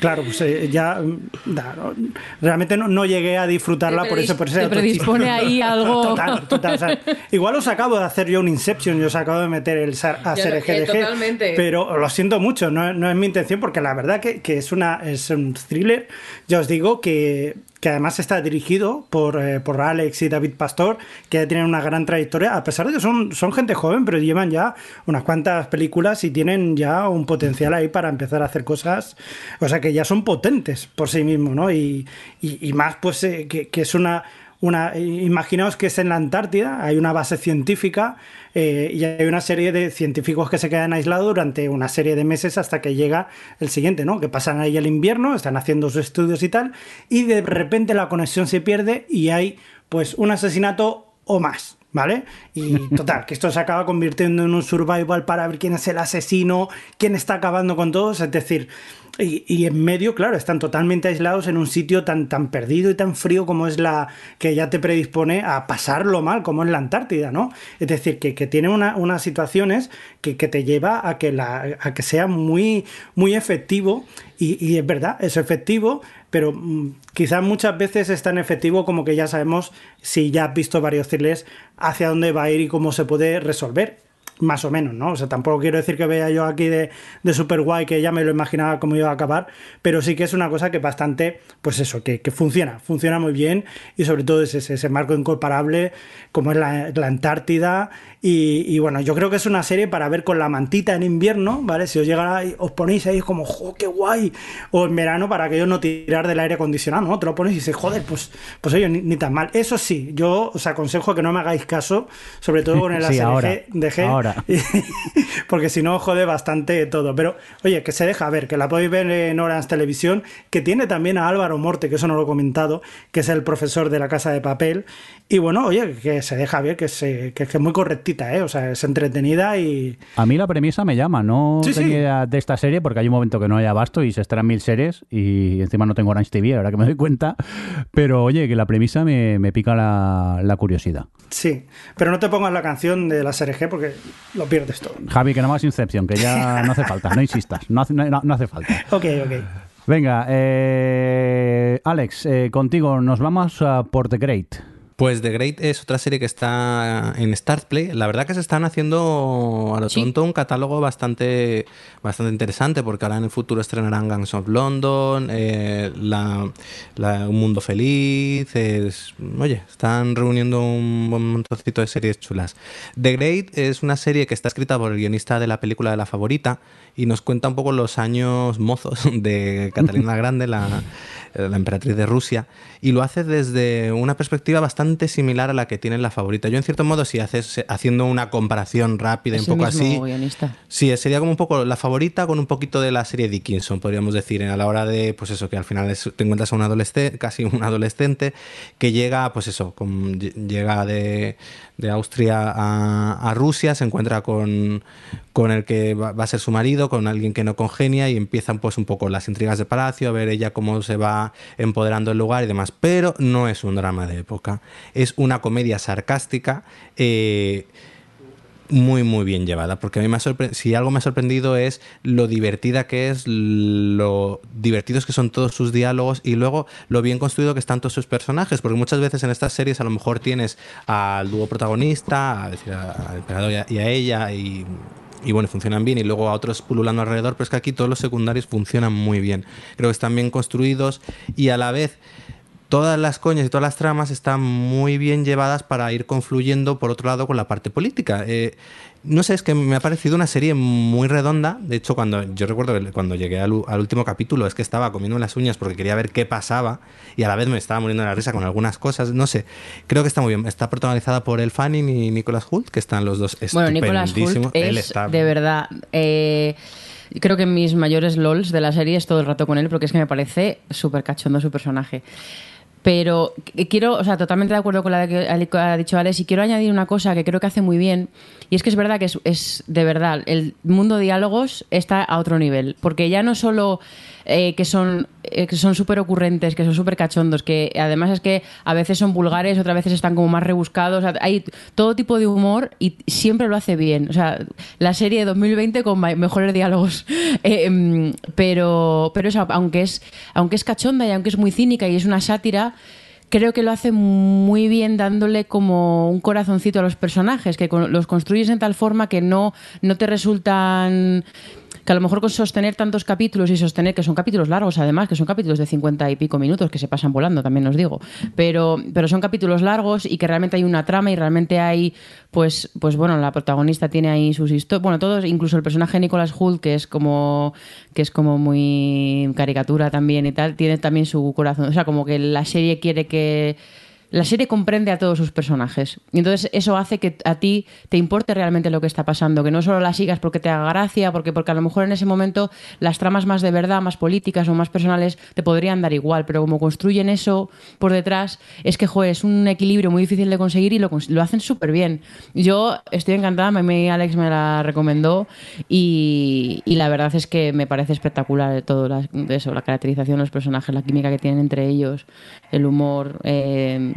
Claro, pues eh, ya. mm, da, no, realmente no, no llegué a disfrutarla por eso. Por autochiste. predispone ahí <laughs> algo. Total, total. o sea, igual os acabo de hacer yo un Inception y os acabo de meter el SAR a ser totalmente. Pero lo siento mucho, no, no es mi intención porque la verdad que, que es, una, es un thriller. Ya os digo que, que además está dirigido por, eh, por Alex y David Pastor, que tienen una gran trayectoria, a pesar de que son, son gente joven, pero llevan ya unas cuantas películas y tienen ya un potencial ahí para empezar a hacer cosas, o sea que ya son potentes por sí mismos, ¿no? Y, y, más pues eh, que, que es una una, imaginaos que es en la Antártida, hay una base científica eh, y hay una serie de científicos que se quedan aislados durante una serie de meses hasta que llega el siguiente, ¿no? Que pasan ahí el invierno, están haciendo sus estudios y tal, y de repente la conexión se pierde y hay pues un asesinato o más. ¿Vale? Y <laughs> total, que esto se acaba convirtiendo en un survival para ver quién es el asesino, quién está acabando con todos, es decir, y, en medio, claro, están totalmente aislados en un sitio tan, tan perdido y tan frío como es la que ya te predispone a pasarlo mal, como es la Antártida, ¿no? Es decir, que, que tiene una- unas situaciones que, que te lleva a que, la, a que sea muy, muy efectivo y, y es verdad, es efectivo, pero mm, quizás muchas veces es tan efectivo como que ya sabemos, si ya has visto varios thrillers, hacia dónde va a ir y cómo se puede resolver. Más o menos, ¿no? O sea, tampoco quiero decir que vea yo aquí de, de super guay que ya me lo imaginaba cómo iba a acabar, pero sí que es una cosa que bastante, pues eso, que, que funciona, funciona muy bien y sobre todo es ese, ese marco incomparable como es la, la Antártida y, y bueno, yo creo que es una serie para ver con la mantita en invierno, ¿vale? Si os llega os ponéis ahí como, ¡jo, qué guay! O en verano para aquello no tirar del aire acondicionado, ¿no? Te lo pones y dices, joder, pues, pues oye, ni, ni tan mal. Eso sí, yo os aconsejo que no me hagáis caso, sobre todo con el <laughs> Sí, ASRG ahora, de G, ahora. <laughs> porque si no jode bastante todo. Pero oye, que se deja ver, que la podéis ver en Orange Televisión, que tiene también a Álvaro Morte, que eso no lo he comentado, que es el profesor de la Casa de Papel. Y bueno, oye, que se deja ver, que, se, que, que es muy ¿eh? O sea, es entretenida y... A mí la premisa me llama, no Sí, tenía de esta serie porque hay un momento que no hay abasto y se estarán mil series y encima no tengo Orange TV, ahora que me doy cuenta. Pero oye, que la premisa me, me pica la, la curiosidad. Sí, pero no te pongas la canción de la SRG porque lo pierdes todo. Javi, que nada más Inception, que ya <laughs> no hace falta, no insistas, no hace, no, no hace falta. Ok, ok. Venga, eh, Alex, eh, contigo nos vamos a Port the Great. Pues The Great es otra serie que está en Startplay. La verdad que se están haciendo a lo Sí. tonto un catálogo bastante, bastante interesante porque ahora en el futuro estrenarán Gangs of London, eh, la, la- Un Mundo Feliz. es- oye, están reuniendo un buen montoncito de series chulas. The Great es una serie que está escrita por el guionista de la película de La Favorita y nos cuenta un poco los años mozos <laughs> de Catalina la Grande, la, <laughs> la emperatriz de Rusia, y lo hace desde una perspectiva bastante similar a la que tiene la favorita. Yo, en cierto modo, si haces haciendo una comparación rápida, Es un poco así. guionista. Sí, sería como un poco la favorita con un poquito de la serie Dickinson, podríamos decir, a la hora de, pues eso, que al final es- te encuentras a un adolescente, casi un adolescente, que llega, pues eso, con- llega de, de Austria a, Rusia, se encuentra con, con el que va, va a ser su marido, con alguien que no congenia y empiezan pues un poco las intrigas de palacio, a ver ella cómo se va empoderando el lugar y demás. Pero no es un drama de época, es una comedia sarcástica. eh, muy muy bien llevada porque a mí me ha si algo me ha sorprendido es lo divertida que es lo divertidos que son todos sus diálogos y luego lo bien construido que están todos sus personajes porque muchas veces en estas series a lo mejor tienes al dúo protagonista a- al emperador y a, y a ella y y bueno, funcionan bien y luego a otros pululando alrededor, pero es que aquí todos los secundarios funcionan muy bien. Creo que están bien construidos y a la vez todas las coñas y todas las tramas están muy bien llevadas para ir confluyendo por otro lado con la parte política. Eh, no sé, es que me ha parecido una serie muy redonda. De hecho, cuando yo recuerdo que cuando llegué al, último capítulo es que estaba comiendo las uñas porque quería ver qué pasaba y a la vez me estaba muriendo de la risa con algunas cosas. No sé, creo que está muy bien. Está protagonizada por El Fanning y Nicholas Hoult, que están los dos Bueno, Nicolas estupendísimos. Hoult Él es está de verdad. eh, creo que mis mayores lols de la serie es todo el rato con él porque es que me parece súper cachondo su personaje. Pero qu- quiero, o sea, totalmente de acuerdo con la que ha dicho Alex y quiero añadir una cosa que creo que hace muy bien y es que es verdad que es, es de verdad, el mundo de diálogos está a otro nivel porque ya no solo eh, que son eh, que son súper ocurrentes, que son súper cachondos, que además es que a veces son vulgares, otras veces están como más rebuscados, hay todo tipo de humor y siempre lo hace bien. O sea, la serie de 2020 con mejores diálogos. <laughs> Eh, em, pero, pero eso, aunque es, aunque es cachonda y aunque es muy cínica y es una sátira, creo que lo hace muy bien dándole como un corazoncito a los personajes, que los construyes en tal forma que no, no te resultan que a lo mejor con sostener tantos capítulos y sostener que son capítulos largos además, que son capítulos de 50 y pico minutos que se pasan volando, también os digo, pero, pero son capítulos largos y que realmente hay una trama y realmente hay, pues, pues bueno, la protagonista tiene ahí sus historias, bueno, todos, incluso el personaje de Nicholas Hoult, que es como, que es como muy caricatura también y tal, tiene también su corazón, o sea, como que la serie quiere que la serie comprende a todos sus personajes. Y entonces eso hace que a ti te importe realmente lo que está pasando, que no solo la sigas porque te haga gracia, porque, porque a lo mejor en ese momento las tramas más de verdad, más políticas o más personales te podrían dar igual, pero como construyen eso por detrás, es que, joder, es un equilibrio muy difícil de conseguir y lo, lo hacen súper bien. Yo estoy encantada, mí Alex me la recomendó y, y la verdad es que me parece espectacular todo la- eso, la caracterización los personajes, la química que tienen entre ellos, el humor. eh,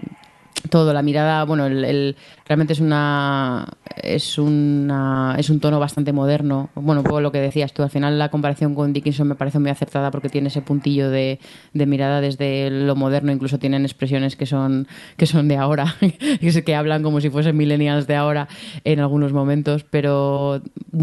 todo, la mirada, bueno, el, el- realmente es una es una es un tono bastante moderno. Bueno, poco lo que decías tú, al final la comparación con Dickinson me parece muy acertada porque tiene ese puntillo de, de mirada desde lo moderno, incluso tienen expresiones que son que son de ahora, <laughs> que hablan como si fuesen millennials de ahora en algunos momentos, pero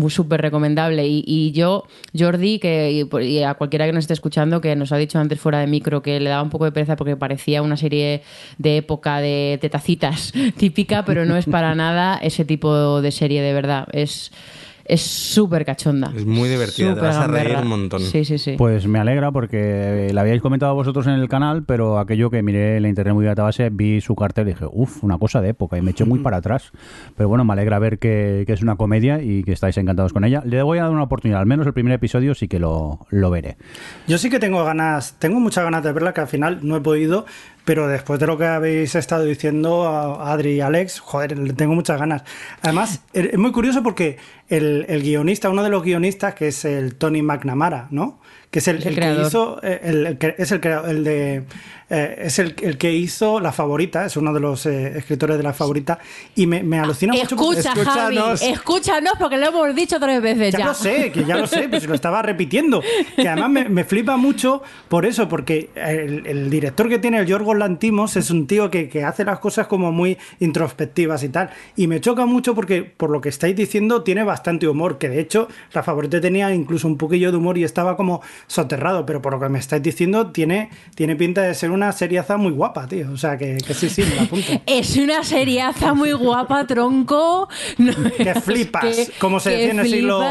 súper recomendable. Y, y yo, Jordi, que por- y a cualquiera que nos esté escuchando, que nos ha dicho antes fuera de micro que le daba un poco de pereza porque parecía una serie de época de tetacitas <laughs> típica, pero no es para nada ese tipo de serie de verdad. Es es súper cachonda. Es muy divertida, te vas a reír un montón. Sí, sí, sí. Pues me alegra porque la habíais comentado vosotros en el canal, pero aquello que miré en la internet muy database, vi su cartel y dije, uff, una cosa de época, y me eché muy para atrás. Pero bueno, me alegra ver que, que es una comedia y que estáis encantados con ella. Le voy a dar una oportunidad, al menos el primer episodio sí que lo, lo veré. Yo sí que tengo ganas, tengo muchas ganas de verla, que al final no he podido, pero después de lo que habéis estado diciendo, a Adri y Alex, joder, le tengo muchas ganas. Además, er, es muy curioso porque el, el guionista, uno de los guionistas, que es el Tony McNamara, ¿no? Que es el, Es el el que hizo, eh, el, el que- es el el de, eh, es el, el que hizo La Favorita, es uno de los eh, escritores de La Favorita, y me, me alucina mucho. porque- Escucha, Javi, Escúchanos. escúchanos porque lo hemos dicho tres veces Ya, ya. lo sé, que ya lo sé, pues lo estaba repitiendo. Que además me, me flipa mucho por eso, porque el, el director que tiene, el Yorgos Lantimos, es un tío que, que hace las cosas como muy introspectivas y tal. Y me choca mucho porque, por lo que estáis diciendo, tiene bastante humor. Que de hecho, la favorita tenía incluso un poquillo de humor y estaba como soterrado. Pero por lo que me estáis diciendo, tiene, tiene pinta de ser una seriaza muy guapa, tío. O sea, que, que sí, sí, me la apunto. <laughs> Es una seriaza muy guapa, tronco. <laughs> No, Que flipas, que- como se que decía en el siglo,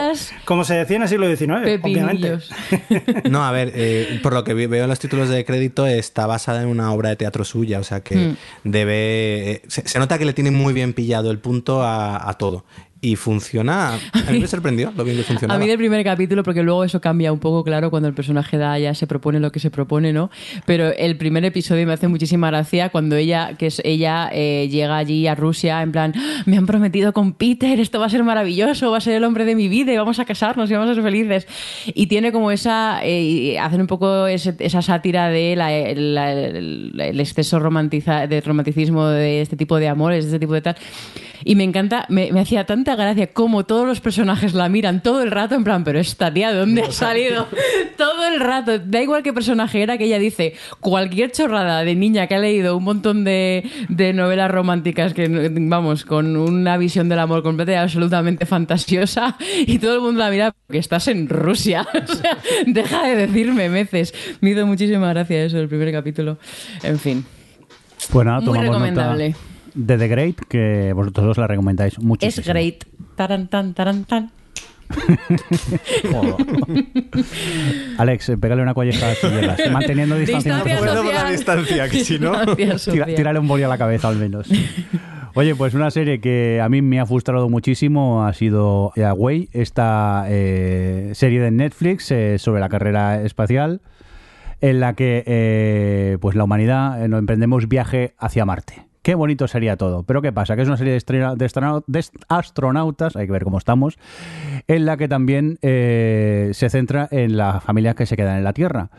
como se decía en el siglo XIX, obviamente. <laughs> No, a ver, eh, por lo que veo en los títulos de crédito, está basada en una obra de teatro suya, o sea que Hmm. debe. eh, se, se nota que le tiene muy bien pillado el punto a, a todo. Y funciona. A mí me <laughs> sorprendió lo bien que A funcionaba. mí del primer capítulo, porque luego eso cambia un poco, claro, cuando el personaje da ya se propone lo que se propone, ¿no? Pero el primer episodio me hace muchísima gracia cuando ella, que es ella, eh, llega allí a Rusia en plan, "Ah, me han prometido con Peter, esto va a ser maravilloso, va a ser el hombre de mi vida y vamos a casarnos y vamos a ser felices. Y tiene como esa, eh, hacen un poco ese- esa sátira de la- la- el, el exceso romantiza, de romanticismo de este tipo de amores, de este tipo de tal. Y me encanta, me, me hacía tanta gracia como todos los personajes la miran todo el rato en plan, pero esta tía, ¿de dónde ha <laughs> salido? todo el rato. Da igual qué personaje era que ella dice cualquier chorrada de niña que ha leído un montón de, de novelas románticas que, vamos, con una visión del amor completa y absolutamente fantasiosa y todo el mundo la mira que estás en Rusia. <laughs> o sea, deja de decirme meces. Me hizo muchísima gracia eso, el primer capítulo. En fin. Pues nada, Muy recomendable. nota de The Great, que vosotros dos la recomendáis muchísimo. Es great. Taran, tan, taran, tan. <laughs> Alex, eh, pégale una colleja a manteniendo distancia. Con la distancia, que si no- Tira- tírale un boli a la cabeza al menos. Oye, pues una serie que a mí me ha frustrado muchísimo ha sido Away, esta eh, serie de Netflix eh, sobre la carrera espacial, en la que eh, pues la humanidad eh, nos emprendemos viaje hacia Marte. Qué bonito sería todo. Pero ¿qué pasa? Que es una serie de, estrena- de astronau- de astronautas, hay que ver cómo estamos, en la que también eh, se centra en las familias que se quedan en la Tierra.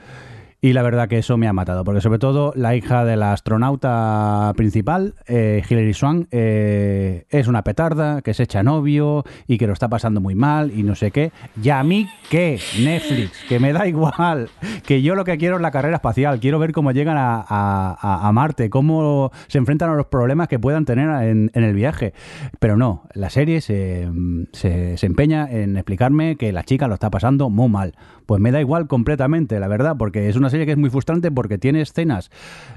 Y la verdad que eso me ha matado, porque sobre todo la hija de la astronauta principal, eh, Hilary Swank, eh, es una petarda, que se echa novio y que lo está pasando muy mal y no sé qué. ¿Y a mí qué? Netflix, que me da igual, que yo lo que quiero es la carrera espacial, quiero ver cómo llegan a, a- Marte, cómo se enfrentan a los problemas que puedan tener en, en el viaje. Pero no, la serie se, se, se empeña en explicarme que la chica lo está pasando muy mal. Pues me da igual completamente, la verdad, porque es una serie que es muy frustrante porque tiene escenas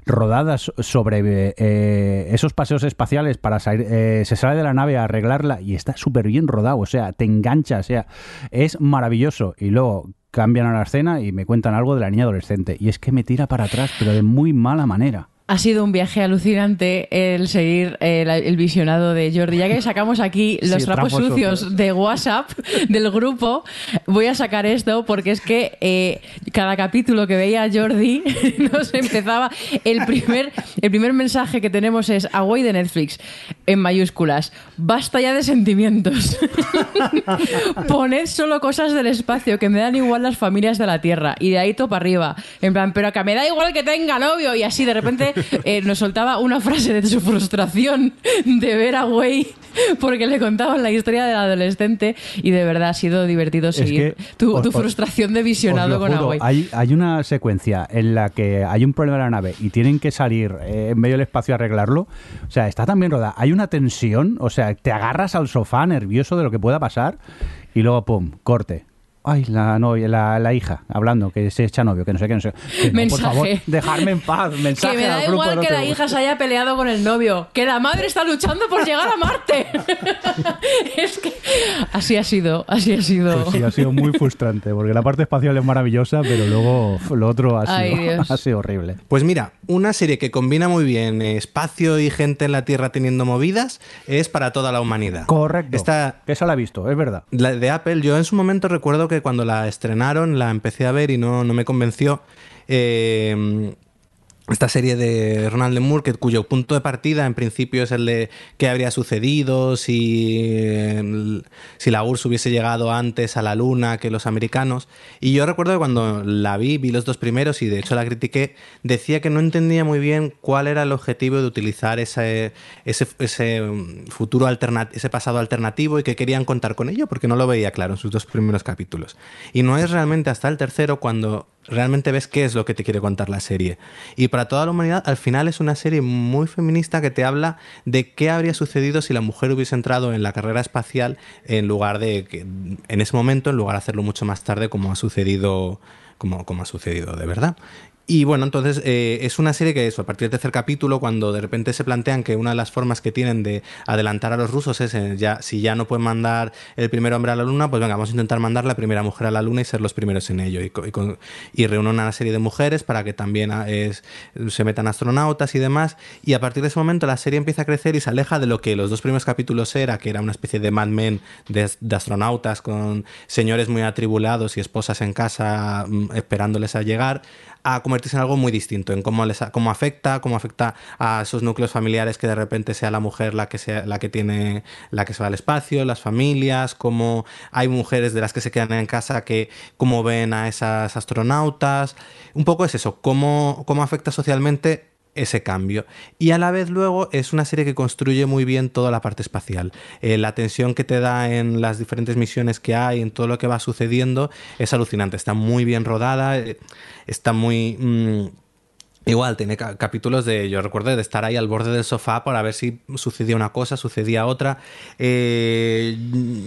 rodadas sobre eh, esos paseos espaciales para salir, eh, se sale de la nave a arreglarla y está súper bien rodado, o sea, te engancha, o sea, es maravilloso. Y luego cambian a la escena y me cuentan algo de la niña adolescente. Y es que me tira para atrás, pero de muy mala manera. Ha sido un viaje alucinante el seguir eh, el visionado de Jordi. Ya que sacamos aquí los Sí, trapos trapos sucios sucios. de WhatsApp <laughs> del grupo, voy a sacar esto porque es que eh, cada capítulo que veía Jordi <laughs> nos empezaba. El primer, el primer mensaje que tenemos es Away de Netflix, en mayúsculas. Basta ya de sentimientos. <laughs> Poned solo cosas del espacio, que me dan igual las familias de la Tierra. Y de ahí topa arriba. En plan, pero que me da igual que tenga novio. Y así de repente eh, nos soltaba una frase de su frustración de ver a Way porque le contaban la historia del adolescente. Y de verdad ha sido divertido seguir que tu, os- tu os- frustración de visionado con juro, Away. hay, hay una secuencia en la que hay un problema en la nave y tienen que salir eh, en medio del espacio a arreglarlo. O sea, está tan bien rodada. Hay una tensión, o sea, te agarras al sofá nervioso de lo que pueda pasar y luego, pum, corte. Ay, la novia, la, la hija, hablando, que se echa novio, que no sé qué, no sé. Que no, Mensaje. por favor, dejarme en paz. Mensaje Que me al da grupo igual que la hija se haya peleado con el novio, que la madre está luchando por llegar a Marte. <laughs> es que así ha sido, así ha sido. Pues sí, ha sido muy frustrante, porque la parte espacial es maravillosa, pero luego lo otro ha sido, Dios. <laughs> ha sido horrible. Pues mira, una serie que combina muy bien espacio y gente en la Tierra teniendo movidas es para toda la humanidad. Correcto. Esta, esa la he visto, es verdad. la de Apple, yo en su momento recuerdo que cuando la estrenaron la empecé a ver y no, no me convenció. Eh, esta serie de Ronald Moore, que, cuyo punto de partida en principio es el de qué habría sucedido si, si la URSS hubiese llegado antes a la Luna que los americanos. Y yo recuerdo que cuando la vi, vi los dos primeros y de hecho la critiqué, decía que no entendía muy bien cuál era el objetivo de utilizar ese, ese, ese futuro alternativo, ese pasado alternativo y que querían contar con ello, porque no lo veía claro en sus dos primeros capítulos. Y no es realmente hasta el tercero cuando realmente ves qué es lo que te quiere contar la serie. Y para toda la humanidad, al final es una serie muy feminista que te habla de qué habría sucedido si la mujer hubiese entrado en la carrera espacial en lugar de que en ese momento, en lugar de hacerlo mucho más tarde, como ha sucedido, como, como ha sucedido de verdad. Y bueno, entonces eh, es una serie que eso, a partir del tercer capítulo, cuando de repente se plantean que una de las formas que tienen de adelantar a los rusos es eh, ya, si ya no pueden mandar el primer hombre a la luna, pues venga, vamos a intentar mandar la primera mujer a la luna y ser los primeros en ello. Y, y, reúnen una serie de mujeres para que también ah, se metan astronautas y demás. Y a partir de ese momento la serie empieza a crecer y se aleja de lo que los dos primeros capítulos era, que era una especie de Mad Men de, de astronautas con señores muy atribulados y esposas en casa mm, esperándoles a llegar a convertirse en algo muy distinto, en cómo, les, cómo afecta, cómo afecta a esos núcleos familiares que de repente sea la mujer la que, sea, la que tiene, la que se va al espacio, las familias, cómo hay mujeres de las que se quedan en casa que cómo ven a esas astronautas. Un poco es eso, cómo, cómo afecta socialmente ese cambio. Y a la vez luego es una serie que construye muy bien toda la parte espacial. Eh, la tensión que te da en las diferentes misiones que hay, en todo lo que va sucediendo, es alucinante. Está muy bien rodada, eh, está muy... Mm, igual, tiene capítulos de, yo recuerdo de estar ahí al borde del sofá para ver si sucedía una cosa, sucedía otra. Eh,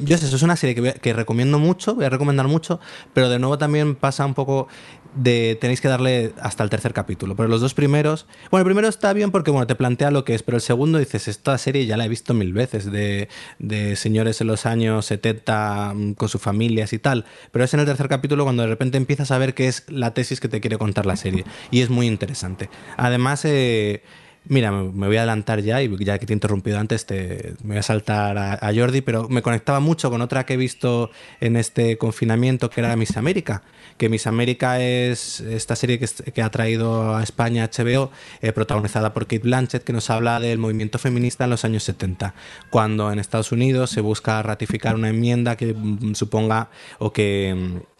yo sé, eso es una serie que, que, recomiendo mucho, voy a recomendar mucho, pero de nuevo también pasa un poco de tenéis que darle hasta el tercer capítulo. Pero los dos primeros, bueno, el primero está bien porque bueno, te plantea lo que es, pero el segundo dices, esta serie ya la he visto mil veces, de, de señores en los años 70 mm, con sus familias y tal. Pero es en el tercer capítulo cuando de repente empiezas a ver qué es la tesis que te quiere contar la serie. Y es muy interesante. Además, eh, Mira, me voy a adelantar ya y ya que te he interrumpido antes, te, me voy a saltar a, Jordi, pero me conectaba mucho con otra que he visto en este confinamiento que era Miss América, que Miss América es esta serie que, ha traído a España HBO, eh, protagonizada por Kate Blanchett, que nos habla del movimiento feminista en los años 70, cuando en Estados Unidos se busca ratificar una enmienda que mm, suponga o que mm,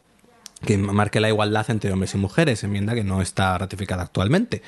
que marque la igualdad entre hombres y mujeres, enmienda que no está ratificada actualmente,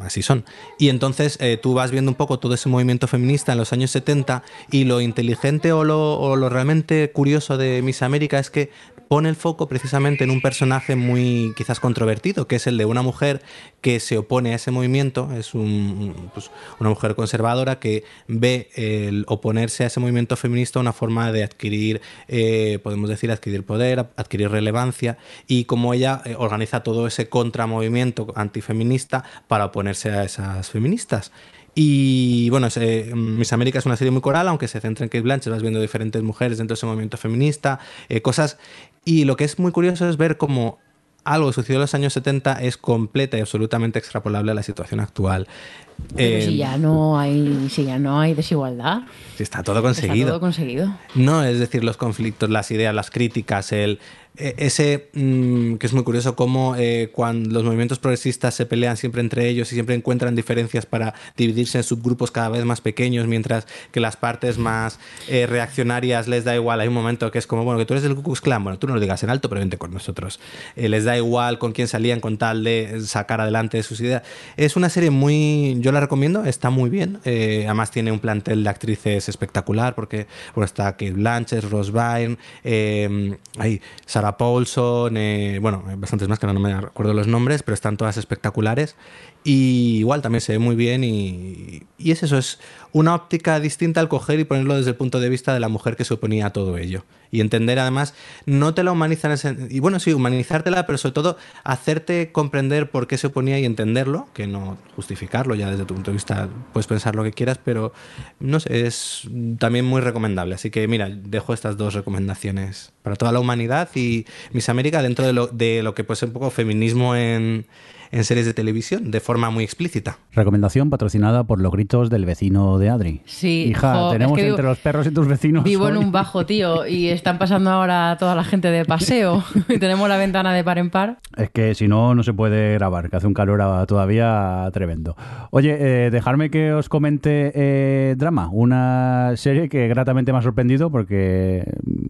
así son. Y entonces eh, tú vas viendo un poco todo ese movimiento feminista en los años 70 y lo inteligente o lo, lo realmente curioso de Miss América es que pone el foco precisamente en un personaje muy quizás controvertido, que es el de una mujer que se opone a ese movimiento, es pues, una mujer conservadora que ve el oponerse a ese movimiento feminista una forma de adquirir, eh, podemos decir, adquirir poder, adquirir relevancia, y como ella eh, organiza todo ese contramovimiento antifeminista para oponerse a esas feministas. Y bueno, Miss América es una serie muy coral, aunque se centra en Kate Blanchett, vas viendo diferentes mujeres dentro de ese movimiento feminista, eh, cosas. Y lo que es muy curioso es ver cómo algo que sucedió en los años 70 es completa y absolutamente extrapolable a la situación actual. Pero si eh, ya no hay, si ya no hay desigualdad. Si está todo conseguido. Está todo conseguido. No, es decir, los conflictos, las ideas, las críticas, el, ese mm, que es muy curioso cómo eh, cuando los movimientos progresistas se pelean siempre entre ellos y siempre encuentran diferencias para dividirse en subgrupos cada vez más pequeños, mientras que las partes más eh, reaccionarias les da igual. Hay un momento que es como, bueno, que tú eres del Ku Klux Klan, bueno, tú no lo digas en alto, pero vente con nosotros. Eh, les da igual con quién salían con tal de sacar adelante sus ideas. Es una serie muy, yo la recomiendo, está muy bien. además tiene un plantel de actrices espectacular porque bueno, está Kate Blanchett, Rose Byrne, Sarah Paulson, eh, bueno, bastantes más que no me acuerdo los nombres, pero están todas espectaculares. Y igual también se ve muy bien y, y, es eso, es una óptica distinta al coger y ponerlo desde el punto de vista de la mujer que se oponía a todo ello. Y entender además, no te la humanizan, y bueno, sí, humanizártela, pero sobre todo hacerte comprender por qué se oponía y entenderlo, que no justificarlo ya desde tu punto de vista, puedes pensar lo que quieras, pero no sé, es también muy recomendable. Así que mira, dejo estas dos recomendaciones para toda la humanidad y Miss América dentro de lo, de lo que puede ser un poco feminismo en en series de televisión de forma muy explícita. Recomendación patrocinada por los gritos del vecino de Adri. Sí, Hija, jo, tenemos es que entre vivo- los perros y tus vecinos. Vivo en hoy. un bajo, tío, y están pasando ahora toda la gente de paseo. <laughs> y tenemos la ventana de par en par. Es que si no, no se puede grabar, que hace un calor a- todavía tremendo. Oye, eh, dejarme que os comente eh, Drama, una serie que gratamente me ha sorprendido porque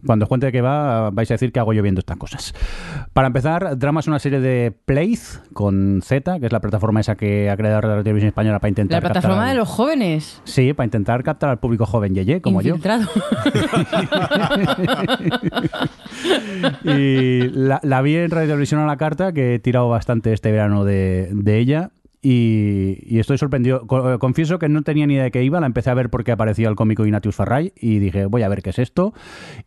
cuando os cuente de qué va vais a decir que hago yo viendo estas cosas. Para empezar, Drama es una serie de Playz con Z, que es la plataforma esa que ha creado la televisión española para intentar La plataforma captar de los jóvenes. Sí, para intentar captar al público joven yeye, como yo. Infiltrado. <laughs> y la, la vi en Radio Televisión a la carta, que he tirado bastante este verano de, de ella. Y, y estoy sorprendido. Eh, Confieso que no tenía ni idea de qué iba. La empecé a ver porque aparecía el cómico Ignatius Farray y dije, voy a ver qué es esto.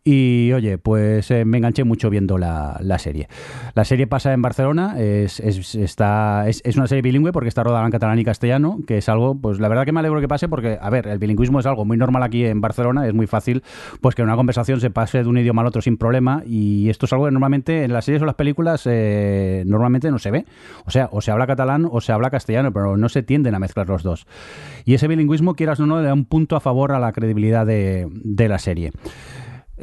Y oye, pues eh, me enganché mucho viendo la, la serie. La serie pasa en Barcelona. Es, es- está, es, es una serie bilingüe porque está rodada en catalán y castellano, que es algo, pues la verdad que me alegro que pase porque, a ver, el bilingüismo es algo muy normal aquí en Barcelona. Es muy fácil pues que una conversación se pase de un idioma al otro sin problema. Y esto es algo que normalmente en las series o las películas eh, normalmente no se ve. O sea, o se habla catalán o se habla castellano, pero no se tienden a mezclar los dos. Y ese bilingüismo, quieras o no, le da un punto a favor a la credibilidad de, de la serie.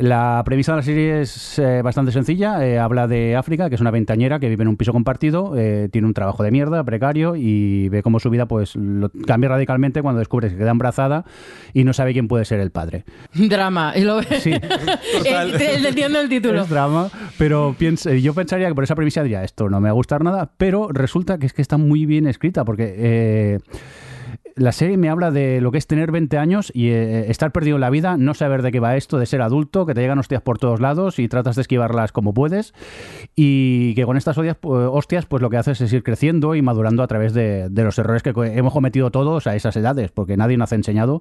La premisa de la serie es eh, bastante sencilla. Eh, habla de África, que es una ventañera que vive en un piso compartido, eh, tiene un trabajo de mierda, precario, y ve cómo su vida pues lo cambia radicalmente cuando descubre que queda embarazada y no sabe quién puede ser el padre. Drama. Y lo... Sí. <laughs> Entiendo el título. Es drama, pero piensa- yo pensaría que por esa premisa diría esto no me va a gustar nada, pero resulta que es que está muy bien escrita porque eh, la serie me habla de lo que es tener 20 años y eh, estar perdido en la vida, no saber de qué va esto, de ser adulto, que te llegan hostias por todos lados y tratas de esquivarlas como puedes. Y que con estas odias- pues, hostias pues lo que haces es ir creciendo y madurando a través de, de los errores que hemos cometido todos a esas edades, porque nadie nos ha enseñado.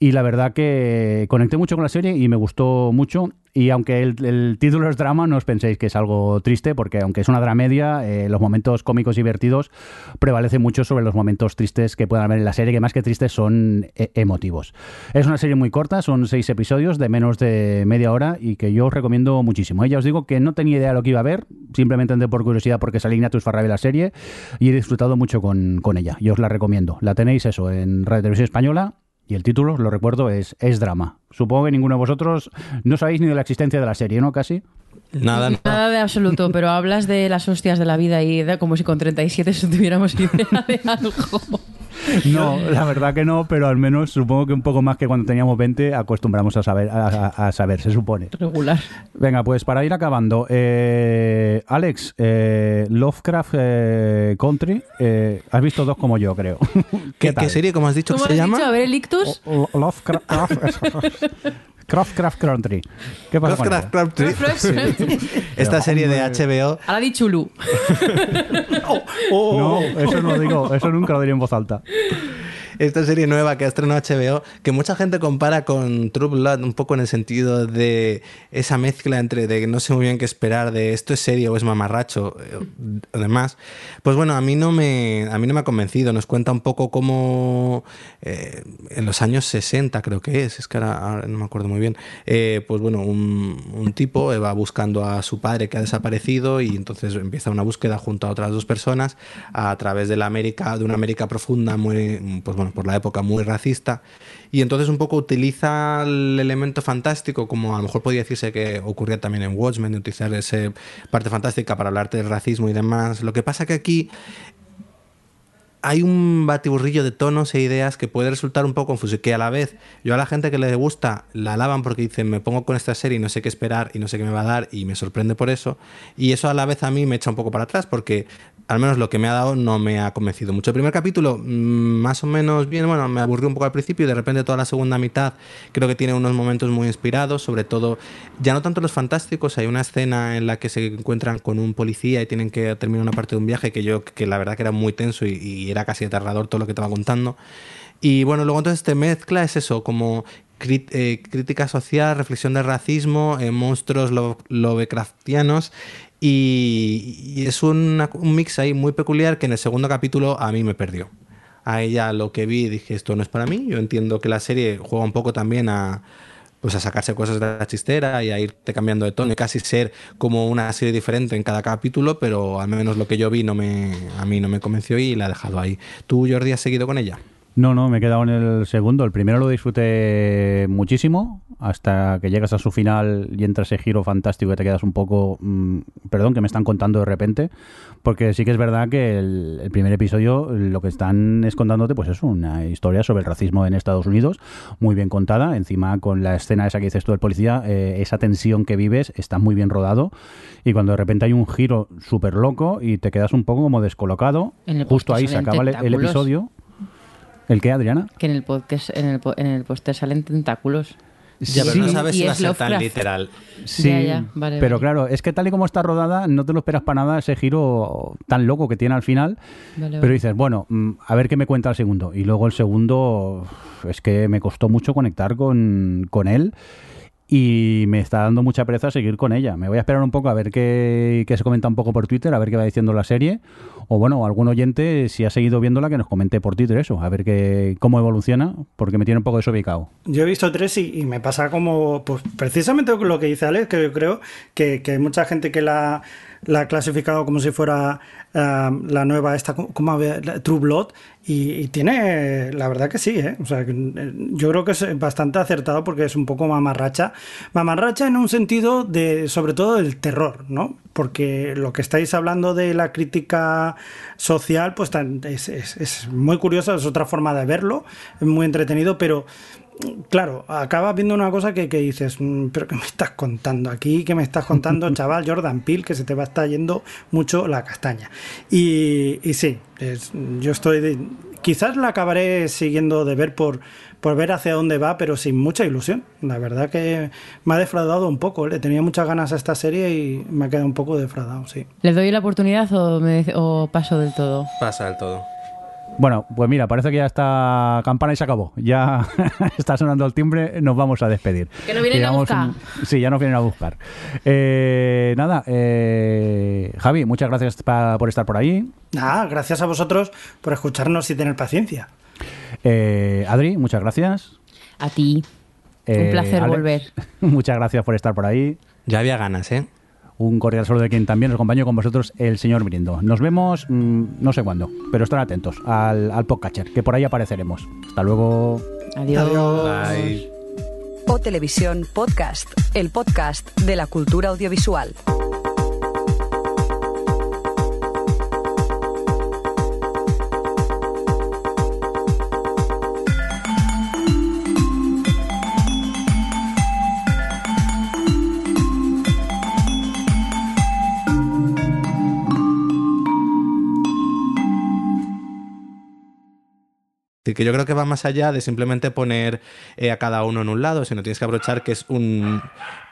Y la verdad que conecté mucho con la serie y me gustó mucho y aunque el, título es drama, no os penséis que es algo triste, porque aunque es una dramedia, eh, los momentos cómicos y divertidos prevalecen mucho sobre los momentos tristes que puedan haber en la serie, que más que tristes son eh, emotivos. Es una serie muy corta, son seis episodios de menos de media hora y que yo os recomiendo muchísimo. Ya os digo que no tenía idea de lo que iba a ver, simplemente entré por curiosidad porque salí Ignatius Farrabe la serie y he disfrutado mucho con, con ella. Y os la recomiendo. La tenéis eso en Radio Televisión Española y el título, lo recuerdo, es Es Drama. Supongo que ninguno de vosotros no sabéis ni de la existencia de la serie, ¿no? Casi. Nada. Nada de absoluto, pero hablas de las hostias de la vida y de como si con 37 <laughs> tuviéramos idea de algo. No, la verdad que no, pero al menos supongo que un poco más que cuando teníamos 20 acostumbramos a saber, a, saber se supone. Regular. Venga, pues para ir acabando, eh, Alex, eh, Lovecraft eh, Country, eh, has visto dos como yo, creo. ¿Qué, <laughs> tal? qué serie, como has dicho, ¿Cómo que has se llama? dicho? A ver, el ictus. Lo- Lovecraft <laughs> <laughs> Craft Country. ¿Qué pasa ella? Country. Esta serie de HBO Ahora di chulú. <laughs> No, eso no digo, eso nunca lo diría en voz alta. Esta serie nueva que ha estrenado HBO, que mucha gente compara con True Blood, un poco en el sentido de esa mezcla entre de no sé muy bien qué esperar, de esto es serio o es mamarracho, eh, además. Pues bueno, a mí no me, a mí no me ha convencido. Nos cuenta un poco cómo eh, en los años 60, creo que es, es que ahora no me acuerdo muy bien, eh, pues bueno, un, un tipo eh, va buscando a su padre que ha desaparecido y entonces empieza una búsqueda junto a otras dos personas a través de la América, de una América profunda, muy, pues bueno, por la época muy racista. Y entonces un poco utiliza el elemento fantástico, como a lo mejor podría decirse que ocurría también en Watchmen, de utilizar esa parte fantástica para hablarte del racismo y demás. Lo que pasa que aquí hay un batiburrillo de tonos e ideas que puede resultar un poco confuso que a la vez yo a la gente que le gusta la alaban porque dicen me pongo con esta serie y no sé qué esperar y no sé qué me va a dar y me sorprende por eso y eso a la vez a mí me echa un poco para atrás porque al menos lo que me ha dado no me ha convencido mucho. El primer capítulo mm, más o menos bien, bueno, me aburrió un poco al principio y de repente toda la segunda mitad creo que tiene unos momentos muy inspirados, sobre todo ya no tanto los fantásticos, hay una escena en la que se encuentran con un policía y tienen que terminar una parte de un viaje que yo que la verdad que era muy tenso y, era casi aterrador todo lo que estaba contando. Y bueno, luego entonces te mezcla, es eso, como eh, crítica social, reflexión del racismo, eh, monstruos lo- lovecraftianos. Y, es una- un mix ahí muy peculiar que en el segundo capítulo a mí me perdió. A ella lo que vi dije, esto no es para mí. Yo entiendo que la serie juega un poco también a pues a sacarse cosas de la chistera y a irte cambiando de tono y casi ser como una serie diferente en cada capítulo, pero al menos lo que yo vi no me, a mí no me convenció y la he dejado ahí. ¿Tú, Jordi, has seguido con ella? No, no, me he quedado en el segundo. El primero lo disfruté muchísimo hasta que llegas a su final y entra ese giro fantástico que te quedas un poco... mm, perdón, que me están contando de repente. Porque sí que es verdad que el, el primer episodio lo que están es contándote pues es una historia sobre el racismo en Estados Unidos, muy bien contada. Encima con la escena esa que dices tú del policía, eh, esa tensión que vives está muy bien rodado. Y cuando de repente hay un giro súper loco y te quedas un poco como descolocado, justo ahí se acaba el- episodio. ¿El qué, Adriana? Que en el podcast, en el, en el póster salen tentáculos. Ya, pero Sí, no sabes si va a ser tan literal. Sí, Ya, ya, vale, pero vale. claro, es que tal y como está rodada, no te lo esperas para nada ese giro tan loco que tiene al final. Vale, Pero dices, bueno, mm, a ver qué me cuenta el segundo. Y luego el segundo, es que me costó mucho conectar con, con él y me está dando mucha pereza seguir con ella. Me voy a esperar un poco a ver qué, se comenta un poco por Twitter, a ver qué va diciendo la serie. O bueno, algún oyente, si ha seguido viéndola, que nos comente por Twitter eso, a ver qué, cómo evoluciona, porque me tiene un poco desubicado. Yo he visto tres y, y me pasa como, pues precisamente lo que dice Alex, que yo creo que, que hay mucha gente que la, la ha clasificado como si fuera ah, la nueva, esta, como True Blood, y, tiene, la verdad que sí, ¿eh? o sea, eh, yo creo que es bastante acertado porque es un poco mamarracha, mamarracha en un sentido de, sobre todo del terror, ¿no? Porque lo que estáis hablando de la crítica social, pues es, es- es muy curioso, es otra forma de verlo, es muy entretenido, pero Claro, acabas viendo una cosa que, que dices, "Mm, pero ¿qué me estás contando aquí? ¿Qué me estás contando, <laughs> chaval Jordan Peele? Que se te va a estar yendo mucho la castaña. Y, y sí, es- yo estoy... de- quizás la acabaré siguiendo de ver por, por ver hacia dónde va, pero sin mucha ilusión. La verdad que me ha defraudado un poco. Le tenía muchas ganas a esta serie y me ha quedado un poco defraudado, sí. ¿Le doy la oportunidad o, me, o paso del todo? Pasa del todo. Bueno, pues mira, parece que ya está campana y se acabó. Ya <laughs> está sonando el timbre, nos vamos a despedir. Que nos vienen a buscar. un- Sí, ya nos vienen a buscar. Eh, nada, eh, Javi, muchas gracias pa- por estar por ahí. Nada, gracias a vosotros por escucharnos y tener paciencia. Eh, Adri, muchas gracias. A ti. Eh, Un placer Alex, volver. <laughs> Muchas gracias por estar por ahí. Ya había ganas, ¿eh? Un cordial saludo de quien también nos acompañó con vosotros, el señor Mirindo. Nos vemos mm, no sé cuándo, pero estén atentos al, al podcatcher, que por ahí apareceremos. Hasta luego. Adiós. Bye. O Televisión Podcast, el podcast de la cultura audiovisual. Que yo creo que va más allá de simplemente poner eh, a cada uno en un lado, sino tienes que aprovechar que es un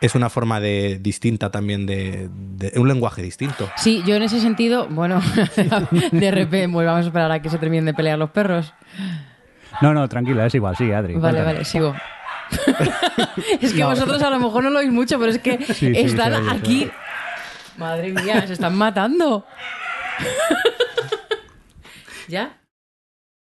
es una forma de distinta también de, de- un lenguaje distinto. Sí, yo en ese sentido, bueno, <laughs> de repente, pues vamos a esperar a que se terminen de pelear los perros. No, no, tranquila, es igual, sigue, Adri. Vale, cuéntame. vale, sigo. <laughs> es que vosotros a lo mejor no lo oís mucho, pero es que Sí, sí, están aquí. oye. Madre mía, se están matando. <laughs> ¿Ya?